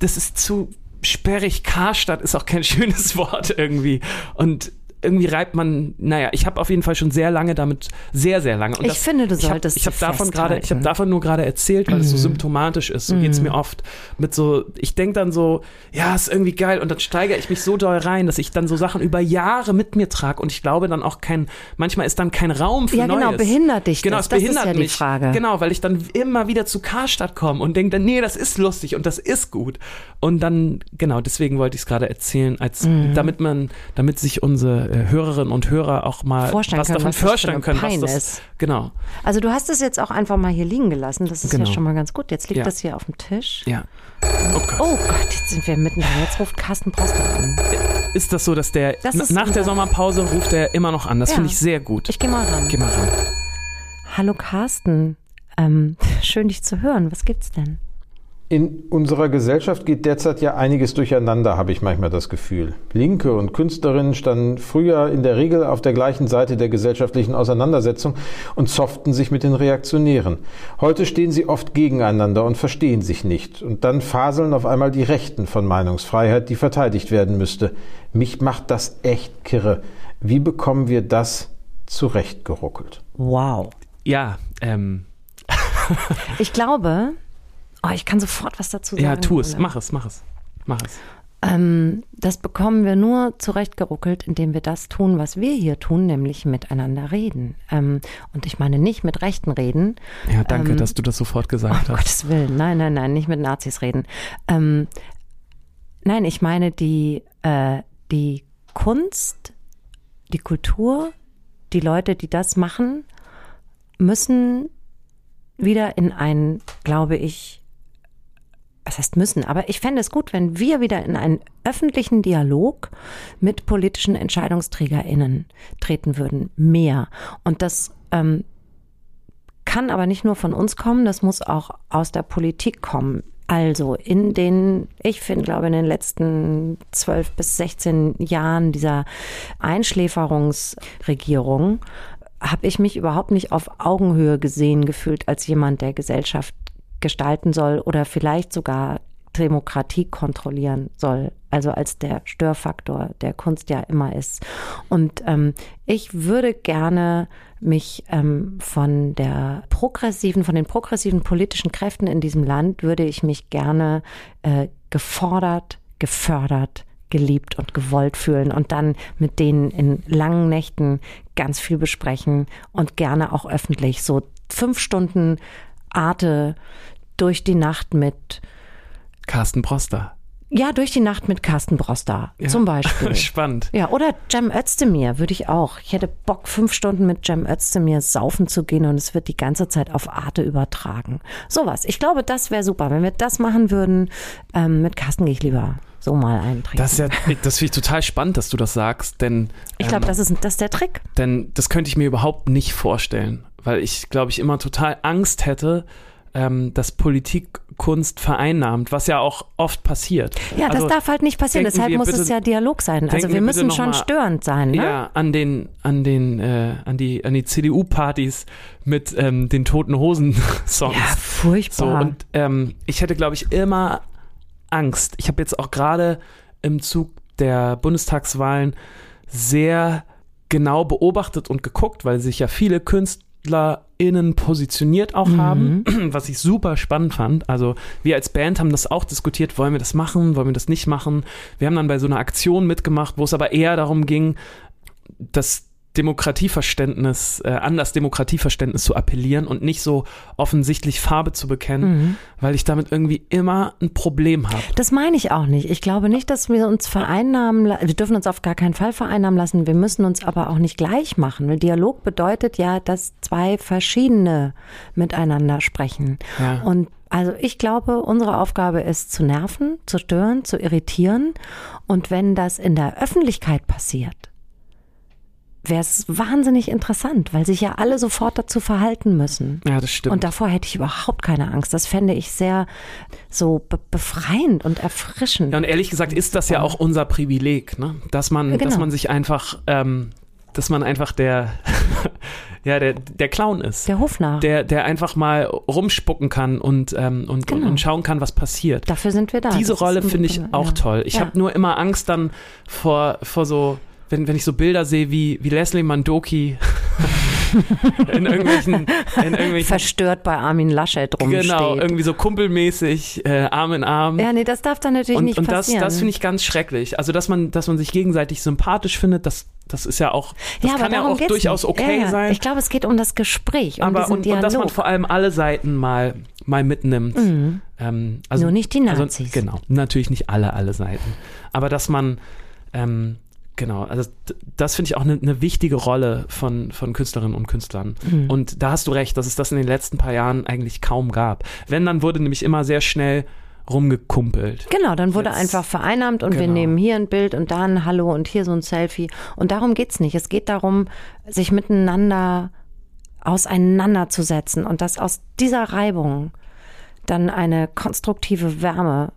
das ist zu sperrig. Karstadt ist auch kein <laughs> schönes Wort irgendwie. Und irgendwie reibt man, naja, ich habe auf jeden Fall schon sehr lange damit, sehr, sehr lange. Und Ich finde, du hab- solltest Ich habe sie davon gerade, ich habe davon nur gerade erzählt, weil es so symptomatisch ist. So geht's mir oft mit so, ich denk dann so, ja, ist irgendwie geil und dann steigere ich mich so doll rein, dass ich dann so Sachen über Jahre mit mir trage und ich glaube dann auch kein, manchmal ist dann kein Raum für Ja, genau, Neues. behindert dich Genau, das? es Das ist behindert ja die mich. Frage. Genau, weil ich dann immer wieder zu Karstadt komme und denke dann, nee, das ist lustig und das ist gut. Und dann, genau, deswegen wollte ich es gerade erzählen, als Mhm. damit man, damit sich unsere Hörerinnen und Hörer auch mal Vorstellen was können, davon was vorstellen können, was das ist. Genau. Also du hast es jetzt auch einfach mal hier liegen gelassen. Das ist Genau. ja schon mal ganz gut. Jetzt liegt Ja. das hier auf dem Tisch. Ja. Oh Gott. Oh Gott, jetzt sind wir mitten. Jetzt ruft Carsten Proster an. Ist das so, dass der Das nach der Sommerpause ruft er immer noch an? Das Ja. finde ich sehr gut. Ich gehe mal ran. Geh mal ran. Hallo Carsten. Ähm, <laughs> schön dich zu hören. Was gibt's denn? In unserer Gesellschaft geht derzeit ja einiges durcheinander, habe ich manchmal das Gefühl. Linke und Künstlerinnen standen früher in der Regel auf der gleichen Seite der gesellschaftlichen Auseinandersetzung und zofften sich mit den Reaktionären. Heute stehen sie oft gegeneinander und verstehen sich nicht. Und dann faseln auf einmal die Rechten von Meinungsfreiheit, die verteidigt werden müsste. Mich macht das echt kirre. Wie bekommen wir das zurechtgeruckelt? Wow. Ja, ähm, Ich glaube, oh, ich kann sofort was dazu sagen. ja, tu es, mach es, mach es. Mach es. Ähm, das bekommen wir nur zurechtgeruckelt, indem wir das tun, was wir hier tun, nämlich miteinander reden. Ähm, und ich meine nicht mit Rechten reden. Ja, danke, Ähm, dass du das sofort gesagt Um hast. Gottes Willen, nein, nein, nein, nicht mit Nazis reden. Ähm, nein, ich meine die, äh, die Kunst, die Kultur, die Leute, die das machen, müssen wieder in einen, glaube ich, was heißt müssen, aber ich fände es gut, wenn wir wieder in einen öffentlichen Dialog mit politischen EntscheidungsträgerInnen treten würden. Mehr. Und das ähm, kann aber nicht nur von uns kommen, das muss auch aus der Politik kommen. Also in den, ich finde, glaube in den letzten zwölf bis 16 Jahren dieser Einschläferungsregierung habe ich mich überhaupt nicht auf Augenhöhe gesehen gefühlt als jemand, der Gesellschaft gestalten soll oder vielleicht sogar Demokratie kontrollieren soll, also als der Störfaktor der Kunst ja immer ist. Und ähm, ich würde gerne mich ähm, von der progressiven, von den progressiven politischen Kräften in diesem Land würde ich mich gerne äh, gefordert, gefördert, geliebt und gewollt fühlen und dann mit denen in langen Nächten ganz viel besprechen und gerne auch öffentlich so fünf Stunden Arte durch die Nacht mit Carsten Proster. ja, durch die Nacht mit Carsten Broster Ja. zum Beispiel. <laughs> Spannend. Ja, oder Cem Özdemir würde ich auch. Ich hätte Bock, fünf Stunden mit Cem Özdemir saufen zu gehen und es wird die ganze Zeit auf Arte übertragen. Sowas. Ich glaube, das wäre super. Wenn wir das machen würden, ähm, mit Carsten gehe ich lieber so mal eintrinken. Das, ist ja, das finde ich total spannend, dass du das sagst, denn, ich glaube, ähm, das, ist, das ist der Trick. denn das könnte ich mir überhaupt nicht vorstellen, weil ich, glaube ich, immer total Angst hätte, ähm, dass Politik Kunst vereinnahmt, was ja auch oft passiert. Ja, das Also, darf halt nicht passieren. Deshalb muss bitte- es ja Dialog sein. Also wir müssen schon mal- störend sein. Ne? Ja, an den, an den, äh, an die, an die CDU-Partys mit ähm, den toten Hosen-Songs. Ja, furchtbar. So, und ähm, ich hätte, glaube ich, immer Angst. Ich habe jetzt auch gerade im Zug der Bundestagswahlen sehr genau beobachtet und geguckt, weil sich ja viele Künst, KünstlerInnen positioniert auch haben, <clears throat> was ich super spannend fand. Also wir als Band haben das auch diskutiert, wollen wir das machen, wollen wir das nicht machen. Wir haben dann bei so einer Aktion mitgemacht, wo es aber eher darum ging, das Demokratieverständnis, äh, an das Demokratieverständnis zu appellieren und nicht so offensichtlich Farbe zu bekennen, weil ich damit irgendwie immer ein Problem habe. Das meine ich auch nicht. Ich glaube nicht, dass wir uns vereinnahmen, wir dürfen uns auf gar keinen Fall vereinnahmen lassen. Wir müssen uns aber auch nicht gleich machen. Weil Dialog bedeutet ja, dass zwei verschiedene miteinander sprechen. Ja. Und also ich glaube, unsere Aufgabe ist zu nerven, zu stören, zu irritieren. Und wenn das in der Öffentlichkeit passiert, wäre es wahnsinnig interessant, weil sich ja alle sofort dazu verhalten müssen. Ja, das stimmt. Und davor hätte ich überhaupt keine Angst. Das fände ich sehr so be befreiend und erfrischend. Ja, und ehrlich gesagt ist das ja auch unser Privileg, ne? Dass man, Ja, genau. dass man sich einfach, ähm, dass man einfach der, <laughs> ja, der, der Clown ist. Der Hofnarr. Der, der einfach mal rumspucken kann und, ähm, und, Genau. und, schauen kann, was passiert. Dafür sind wir da. Diese Das Rolle finde ich ja. auch toll. Ich Ja. habe nur immer Angst dann vor, vor so, wenn, wenn ich so Bilder sehe, wie, wie Leslie Mandoki <laughs> in irgendwelchen, in irgendwelchen verstört bei Armin Laschet rumsteht. genau, irgendwie so kumpelmäßig, äh, Arm in Arm. ja, nee, das darf dann natürlich und, nicht und das, passieren. das finde ich ganz schrecklich. Also, dass man, dass man sich gegenseitig sympathisch findet, das, das ist ja auch, das ja, kann ja auch durchaus nicht. okay ja, ja. sein. Ich glaube, es geht um das Gespräch, um aber und, und Dialog. dass man vor allem alle Seiten mal, mal mitnimmt. Ähm, also, Nur nicht die also, Nazis. genau, natürlich nicht alle, alle Seiten. Aber dass man, ähm, genau, also das finde ich auch eine ne wichtige Rolle von, von Künstlerinnen und Künstlern. Mhm. Und da hast du recht, dass es das in den letzten paar Jahren eigentlich kaum gab. Wenn, dann wurde nämlich immer sehr schnell rumgekumpelt. Genau, dann wurde Jetzt- einfach vereinnahmt und wir Genau. nehmen hier ein Bild und da ein Hallo und hier so ein Selfie. Und darum geht's nicht. Es geht darum, sich miteinander auseinanderzusetzen und dass aus dieser Reibung dann eine konstruktive Wärme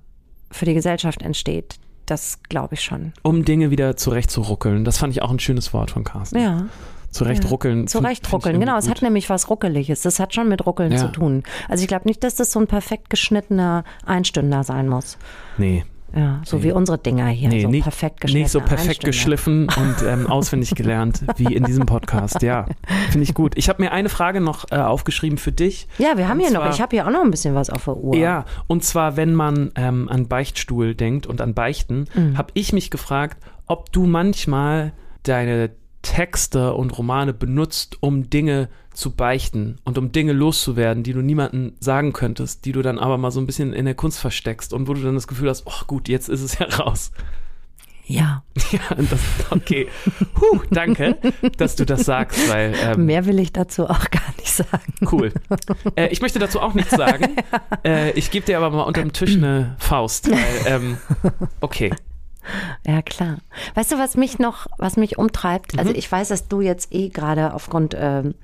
für die Gesellschaft entsteht. Das glaube ich schon. um Dinge wieder zurechtzuruckeln. Das fand ich auch ein schönes Wort von Carsten. Ja. Zurechtruckeln. Zurechtruckeln, genau. Es hat nämlich was Ruckeliges. Das hat schon mit Ruckeln Ja. zu tun. Also ich glaube nicht, dass das so ein perfekt geschnittener Einstünder sein muss. Nee, Ja, so Nee. wie unsere Dinger hier. nee so nicht, perfekt geschnittener nicht so perfekt geschliffen <laughs> und ähm, auswendig gelernt wie in diesem Podcast. Ja, finde ich gut. Ich habe mir eine Frage noch äh, aufgeschrieben für dich. Ja, wir haben Und hier noch, zwar- ich habe hier auch noch ein bisschen was auf der Uhr. Ja, und zwar, wenn man ähm, an Beichtstuhl denkt und an Beichten, Mhm. habe ich mich gefragt, ob du manchmal deine Texte und Romane benutzt, um Dinge zu beichten und um Dinge loszuwerden, die du niemandem sagen könntest, die du dann aber mal so ein bisschen in der Kunst versteckst und wo du dann das Gefühl hast, oh gut, jetzt ist es <laughs> ja raus. Ja, <laughs> Ja, das, okay. Puh, danke, dass du das sagst, weil ähm, mehr will ich dazu auch gar nicht sagen. Cool. Äh, ich möchte dazu auch nichts sagen. <laughs> Äh, ich gebe dir aber mal unterm Tisch eine Faust, weil, ähm, okay. Ja, klar. Weißt du, was mich noch, was mich umtreibt? Mhm. Also ich weiß, dass du jetzt eh gerade aufgrund ähm,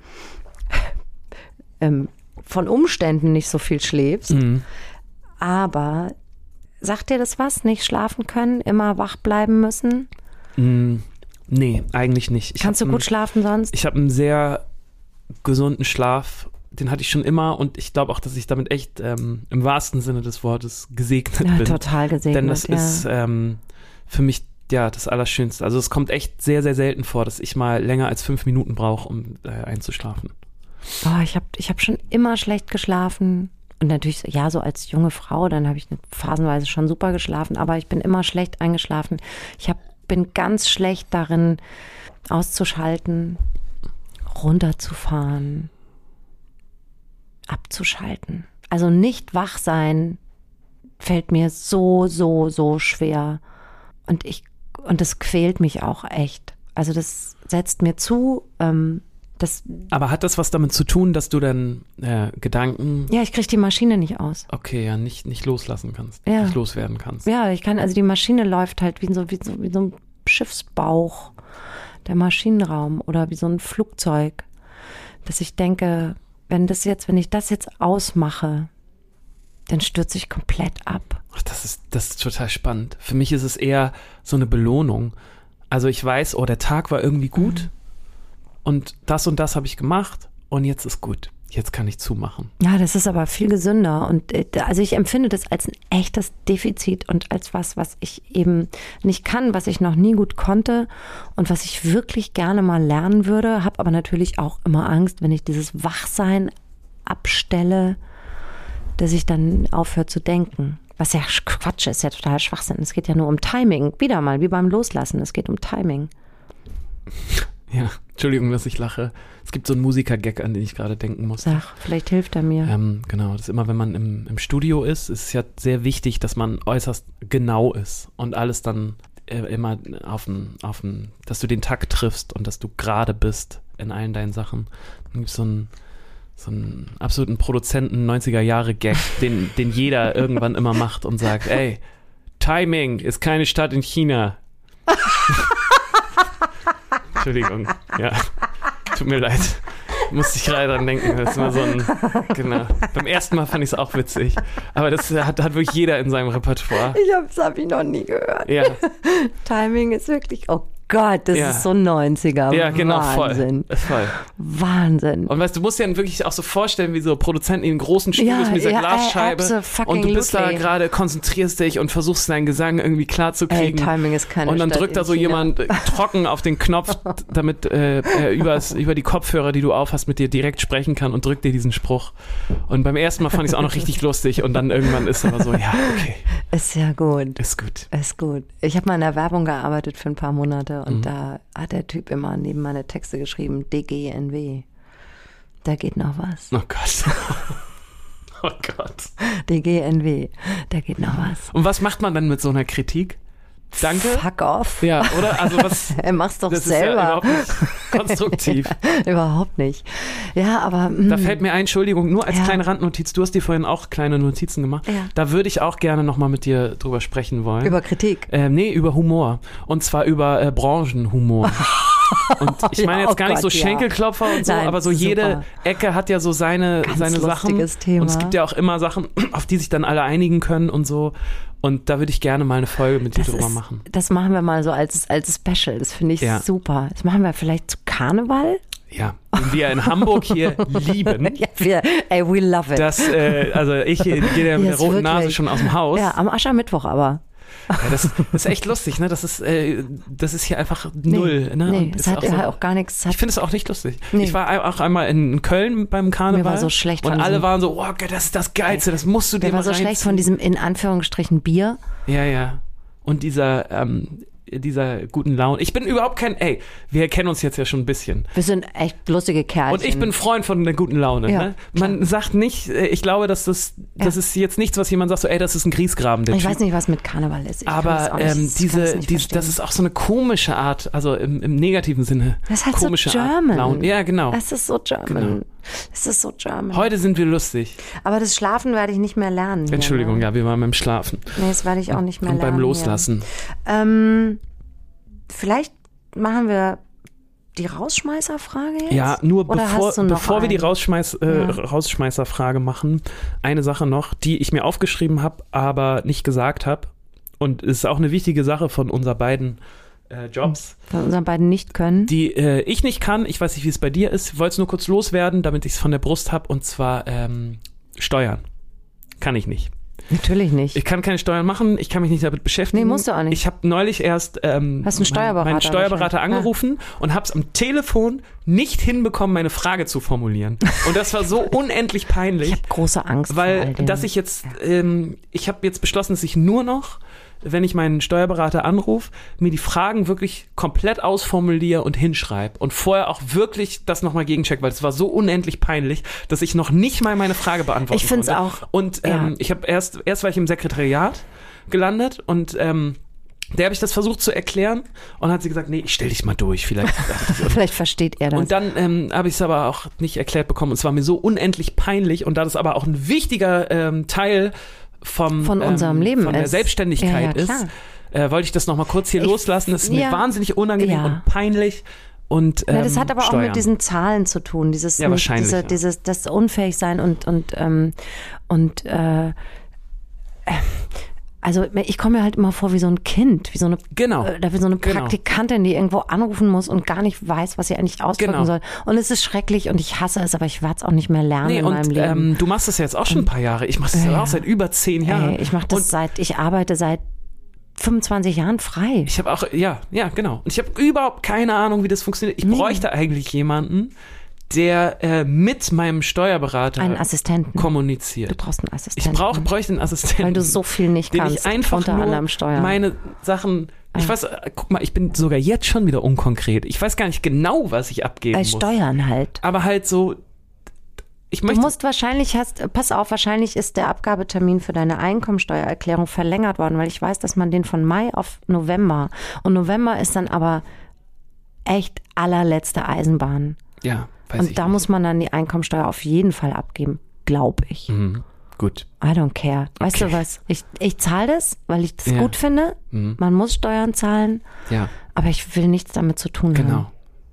<laughs> ähm, von Umständen nicht so viel schläfst, Mhm. aber sagt dir das was? Nicht schlafen können, immer wach bleiben müssen? Mm, nee, eigentlich nicht. Ich Kannst du gut einen- schlafen sonst? Ich habe einen sehr gesunden Schlaf. Den hatte ich schon immer und ich glaube auch, dass ich damit echt ähm, im wahrsten Sinne des Wortes gesegnet Ja, bin. total gesegnet. Denn das ja. ist ähm, für mich ja das Allerschönste. Also es kommt echt sehr, sehr selten vor, dass ich mal länger als fünf Minuten brauche, um äh, einzuschlafen. Oh, ich habe ich hab schon immer schlecht geschlafen. Und natürlich, ja, so als junge Frau, dann habe ich phasenweise schon super geschlafen, aber ich bin immer schlecht eingeschlafen. Ich hab, bin ganz schlecht darin, auszuschalten, runterzufahren, abzuschalten. Also nicht wach sein fällt mir so, so, so schwer. Und ich, und das quält mich auch echt. Also das setzt mir zu, ähm, das, Aber hat das was damit zu tun, dass du dann äh, Gedanken, ja, ich kriege die Maschine nicht aus. okay, ja, nicht, nicht loslassen kannst, Ja. nicht loswerden kannst? Ja, ich kann, also die Maschine läuft halt wie so, wie so, wie so ein Schiffsbauch, der Maschinenraum oder wie so ein Flugzeug, dass ich denke, wenn das jetzt, wenn ich das jetzt ausmache, dann stürze ich komplett ab. Ach, das ist, das ist total spannend. Für mich ist es eher so eine Belohnung. Also ich weiß, oh, der Tag war irgendwie gut und das und das habe ich gemacht und jetzt ist gut. jetzt kann ich zumachen. Ja, das ist aber viel gesünder. Und äh, also ich empfinde das als ein echtes Defizit und als was, was ich eben nicht kann, was ich noch nie gut konnte und was ich wirklich gerne mal lernen würde. Habe aber natürlich auch immer Angst, wenn ich dieses Wachsein abstelle, dass ich dann aufhöre zu denken. Was ja Quatsch ist, ja total Schwachsinn. Es geht ja nur um Timing. Wieder mal, wie beim Loslassen. Es geht um Timing. Ja, Entschuldigung, dass ich lache. Es gibt so einen Musiker-Gag, an den ich gerade denken muss. Sag, vielleicht hilft er mir. Ähm, genau, das ist immer, wenn man im, im Studio ist, ist es ja sehr wichtig, dass man äußerst genau ist und alles dann äh, immer auf den, auf den, dass du den Takt triffst und dass du gerade bist in allen deinen Sachen. Dann gibt's so einen, so einen absoluten Produzenten 90er Jahre Gag, <laughs> den, den jeder irgendwann immer macht und sagt, ey, Timing ist keine Stadt in China. <laughs> Entschuldigung, ja. Tut mir leid. Musste ich gerade dran denken. Das ist immer so ein, genau. Beim ersten Mal fand ich es auch witzig. Aber das hat, hat wirklich jeder in seinem Repertoire. Ich habe das hab ich noch nie gehört. Ja. Timing ist wirklich, oh Gott, das Ja. ist so 90er. Ja, genau, Wahnsinn. voll. voll. Wahnsinn. Und weißt du, du musst dir dann wirklich auch so vorstellen, wie so Produzenten in großen Studios Ja, mit dieser ja, Glasscheibe. abso- Und du bist da gerade, konzentrierst dich und versuchst deinen Gesang irgendwie klar zu Ey, kriegen. Timing ist keine und dann Stadt drückt da so China. jemand äh, trocken auf den Knopf, <laughs> damit äh, er übers, über die Kopfhörer, die du aufhast, mit dir direkt sprechen kann und drückt dir diesen Spruch. Und beim ersten Mal fand ich es auch noch richtig lustig und dann irgendwann ist aber so, ja, okay, Ist ja gut. ist gut. Ist gut. Ich habe mal in der Werbung gearbeitet für ein paar Monate und Mhm. da hat der Typ immer neben meine Texte geschrieben, DGNW. Da geht noch was. Oh Gott. <laughs> Oh Gott. DGNW. Da geht noch was. Und was macht man dann mit so einer Kritik? Danke? Fuck off. Ja, oder? Also was. <laughs> Er macht's doch Das ist ja selber. überhaupt nicht konstruktiv. <laughs> Überhaupt nicht. Ja, aber mm, Da fällt mir ein, Entschuldigung, nur als Ja. kleine Randnotiz, du hast dir vorhin auch kleine Notizen gemacht. Ja. Da würde ich auch gerne nochmal mit dir drüber sprechen wollen. über Kritik. ähm, nee, über Humor. Und zwar über äh, Branchenhumor. <laughs> Und ich meine jetzt oh gar nicht so. Schenkelklopfer und so, Nein, aber so super. jede Ecke hat ja so seine, Ganz seine Sachen. Thema. Und es gibt ja auch immer Sachen, <clears throat> auf die sich dann alle einigen können und so. Und da würde ich gerne mal eine Folge mit dir Das, drüber ist, machen. das machen wir mal so als, als Special. Das finde ich Ja. super. Das machen wir vielleicht zu Karneval. Ja, den wir in Hamburg hier <laughs> lieben. Ja, wir, ey, we love it. Das, äh, also ich gehe ja mit der roten Nase wirklich. schon aus dem Haus. ja, am Aschermittwoch aber. Ja, das, das ist echt lustig, ne? Das ist, äh, das ist hier einfach null. Ne? Nee, es hat auch ja so- auch gar nichts. Ich finde es auch nicht lustig. Nee. Ich war auch einmal in Köln beim Karneval. Mir war so schlecht Und von alle waren so, oh Gott, das ist das Geilste, das musst du dir der mal war so schlecht von diesem in Anführungsstrichen Bier. Ja, ja. Und dieser, ähm, dieser guten Laune. Ich bin überhaupt kein, ey, wir kennen uns jetzt ja schon ein bisschen. Wir sind echt lustige Kerlchen. Und ich bin Freund von der guten Laune. Ja, ne? Man sagt nicht, äh, ich glaube, dass das, das ist jetzt nichts, was jemand sagt, so, ey, das ist ein Griesgraben, Ich Typ. weiß nicht, was mit Karneval ist. Ich Aber nicht- ähm, diese, diese, das ist auch so eine komische Art, also im, im negativen Sinne. Das ist halt komische so Art German. Laune. Ja, genau. Das ist so German. Genau. Das ist so German. Heute sind wir lustig. Aber das Schlafen werde ich nicht mehr lernen. Hier, Entschuldigung, ne? ja, wir waren beim Schlafen. Nee, das werde ich auch nicht mehr Und lernen. beim Loslassen. Ähm, vielleicht machen wir die Rausschmeißerfrage jetzt? Ja, nur Oder bevor, bevor wir die? Rausschmeiß, äh, Ja. Rausschmeißerfrage machen, eine Sache noch, die ich mir aufgeschrieben habe, aber nicht gesagt habe. Und es ist auch eine wichtige Sache von unseren beiden äh, Jobs, Von unseren beiden nicht können. die äh, ich nicht kann. Ich weiß nicht, wie es bei dir ist. Ich wollte es nur kurz loswerden, damit ich es von der Brust habe. Und zwar ähm, Steuern. Kann ich nicht. Natürlich nicht. Ich kann keine Steuern machen, ich kann mich nicht damit beschäftigen. Nee, musst du auch nicht. Ich habe neulich erst ähm, Hast einen Steuerberater meinen Steuerberater wahrscheinlich. angerufen und habe es am Telefon nicht hinbekommen, meine Frage zu formulieren. Und das war so <laughs> unendlich ich peinlich, habe große Angst weil dass ich jetzt, ähm, ich habe jetzt beschlossen, dass ich nur noch wenn ich meinen Steuerberater anrufe, mir die Fragen wirklich komplett ausformuliere und hinschreibe und vorher auch wirklich das nochmal gegencheck, weil es war so unendlich peinlich, dass ich noch nicht mal meine Frage beantworten Ich find's konnte. auch, Und ähm, ja. ich habe erst, erst war ich im Sekretariat gelandet und ähm, der habe ich das versucht zu erklären und hat sie gesagt, nee, ich stell dich mal durch, vielleicht. <laughs> Vielleicht versteht er das. Und dann ähm, habe ich es aber auch nicht erklärt bekommen. Und es war mir so unendlich peinlich. Und da das aber auch ein wichtiger ähm, Teil vom, Von unserem ähm, Leben von der ist. Selbstständigkeit Ja, ist, äh, wollte ich das nochmal kurz hier Ich- loslassen. Das ist mir wahnsinnig unangenehm und peinlich. Und, ähm, Ja, das hat aber auch Steuern. mit diesen Zahlen zu tun, dieses, Ja, nicht, diese, ja. dieses das unfähig sein und und ähm, und äh, Also ich komme mir halt immer vor wie so ein Kind, wie so eine, Genau. äh, wie so eine Genau. Praktikantin, die irgendwo anrufen muss und gar nicht weiß, was sie eigentlich ausdrücken Genau. soll. Und es ist schrecklich und ich hasse es, aber ich werde es auch nicht mehr lernen Nee, in und meinem Leben. ähm, du machst das ja jetzt auch schon ein paar Jahre. Ich mache das ja auch seit über zehn Jahren. Ey, ich mache das Und seit, ich arbeite seit 25 Jahren frei. Ich habe auch, ja, ja, genau. Und ich habe überhaupt keine Ahnung, wie das funktioniert. Ich bräuchte eigentlich jemanden, der äh, mit meinem Steuerberater Einen Assistenten. kommuniziert. Du brauchst einen Ich Assistenten. brauche, bräuchte einen Assistenten. Weil du so viel nicht den kannst, ich einfach unter nur anderem Steuern. meine Sachen. Ich weiß, äh, guck mal, ich bin sogar jetzt schon wieder unkonkret. Ich weiß gar nicht genau, was ich abgeben Bei muss. Steuern halt. Aber halt so, ich Du möchte. musst wahrscheinlich hast, pass auf, wahrscheinlich ist der Abgabetermin für deine Einkommensteuererklärung verlängert worden, weil ich weiß, dass man den von Mai auf November und November ist dann aber echt allerletzte Eisenbahn. ja, weiß und da nicht. muss man dann die Einkommensteuer auf jeden Fall abgeben, glaube ich. Mhm. Gut. I don't care. Weißt Okay. du was? Ich, ich zahle das, weil ich das Ja. gut finde. Mhm. Man muss Steuern zahlen, Ja, aber ich will nichts damit zu tun haben. genau.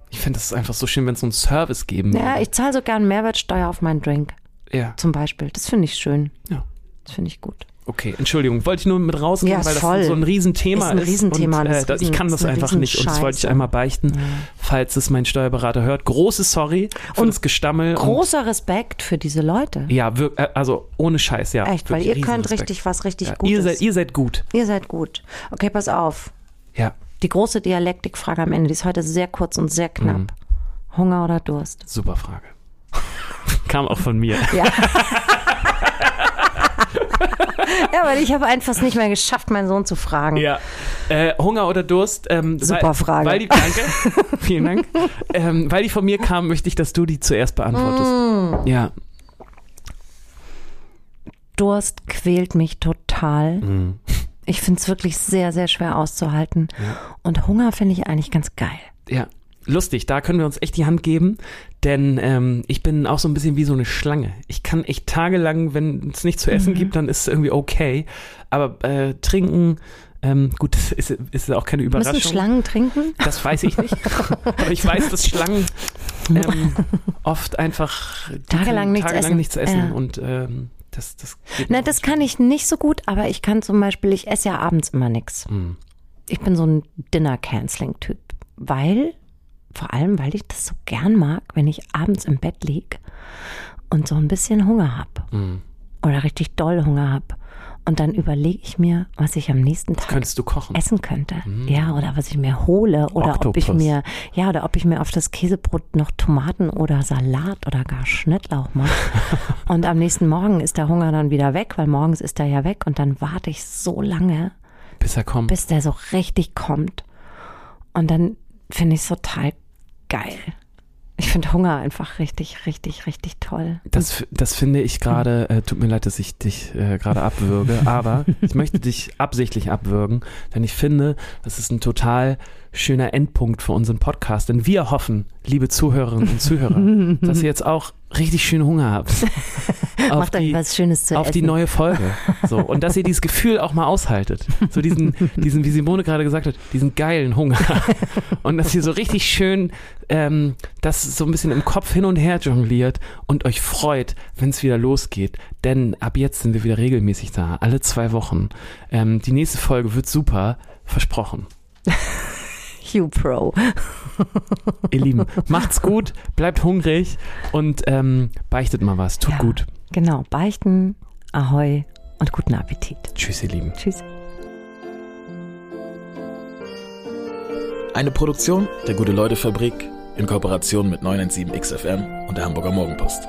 Ich finde, das ist einfach so schön, wenn es so einen Service geben Ja, würde. ich zahle so gern Mehrwertsteuer auf meinen Drink, Ja, zum Beispiel. Das finde ich schön. ja. Das finde ich gut. Okay, Entschuldigung, wollte ich nur mit rausnehmen, Ja, weil das voll. so ein Riesenthema Ist ein Riesenthema, Und, das äh, ist ich kann ist das einfach nicht und das wollte ich einmal beichten, falls es mein Steuerberater hört. Großes Sorry für Und das Gestammel. Großer Respekt für diese Leute. Und, ja, wirk, äh, also ohne Scheiß, ja. Echt, weil ihr könnt richtig was richtig ja, Gutes. ihr, seid, ihr seid gut. ihr seid gut. Okay, pass auf. Ja, Die große Dialektikfrage am Ende, die ist heute sehr kurz und sehr knapp. Mhm. Hunger oder Durst? super Frage. <laughs> Kam auch von mir. Ja. <laughs> ja, weil ich habe einfach es nicht mehr geschafft, meinen Sohn zu fragen. Ja. Äh, Hunger oder Durst? Ähm, Super weil, Frage. Weil die, danke. <laughs> Vielen Dank. Ähm, weil die von mir kam, möchte ich, dass du die zuerst beantwortest. Mm. Ja. Durst quält mich total. Mhm. Ich finde es wirklich sehr, sehr schwer auszuhalten. Und Hunger finde ich eigentlich ganz geil. Ja, lustig, da können wir uns echt die Hand geben, denn ähm, ich bin auch so ein bisschen wie so eine Schlange. Ich kann echt tagelang, wenn es nichts zu essen Mhm. gibt, dann ist es irgendwie okay. Aber äh, trinken, ähm, gut, das ist, ist auch keine Überraschung. Müssen Schlangen trinken? Das weiß ich nicht. Aber ich weiß, dass Schlangen ähm, oft einfach Tagelang nichts tagelang essen. nichts essen Ja. und ähm, das, das Na, das kann ich nicht so gut, aber ich kann zum Beispiel, ich esse ja abends immer nichts. nicht. Hm. Ich bin so ein Dinner-Canceling-Typ, weil, vor allem, weil ich das so gern mag, wenn ich abends im Bett lieg und so ein bisschen Hunger habe Hm. oder richtig doll Hunger habe. Und dann überlege ich mir, was ich am nächsten Tag essen könnte. Ja, oder was ich mir hole oder ob ich Oktopus. mir, ja, oder ob ich mir auf das Käsebrot noch Tomaten oder Salat oder gar Schnittlauch mache. <laughs> und am nächsten Morgen ist der Hunger dann wieder weg, weil morgens ist er ja weg und dann warte ich so lange, Bis er kommt. bis der so richtig kommt. Und dann finde ich es total geil. Ich finde Hunger einfach richtig, richtig, richtig toll. Das, das finde ich gerade, äh, tut mir leid, dass ich dich äh, gerade abwürge, aber <laughs> ich möchte dich absichtlich abwürgen, denn ich finde, das ist ein total schöner Endpunkt für unseren Podcast, denn wir hoffen, liebe Zuhörerinnen und Zuhörer, <laughs> dass ihr jetzt auch richtig schön Hunger habt. <laughs> auf Macht euch was Schönes zu auf essen. die neue Folge. So, und dass ihr dieses Gefühl auch mal aushaltet. So diesen, <laughs> diesen, wie Simone gerade gesagt hat, diesen geilen Hunger. Und dass ihr so richtig schön ähm, das so ein bisschen im Kopf hin und her jongliert und euch freut, wenn es wieder losgeht. Denn ab jetzt sind wir wieder regelmäßig da, alle zwei Wochen. Ähm, die nächste Folge wird super, versprochen. Hugh Pro. <laughs> Ihr Lieben, macht's gut, bleibt hungrig und ähm, beichtet mal was. Tut Ja. gut. Genau, beichten, ahoi und guten Appetit. Tschüss, ihr Lieben. Tschüss. Eine Produktion der Gute-Leute-Fabrik in Kooperation mit 917XFM und der Hamburger Morgenpost.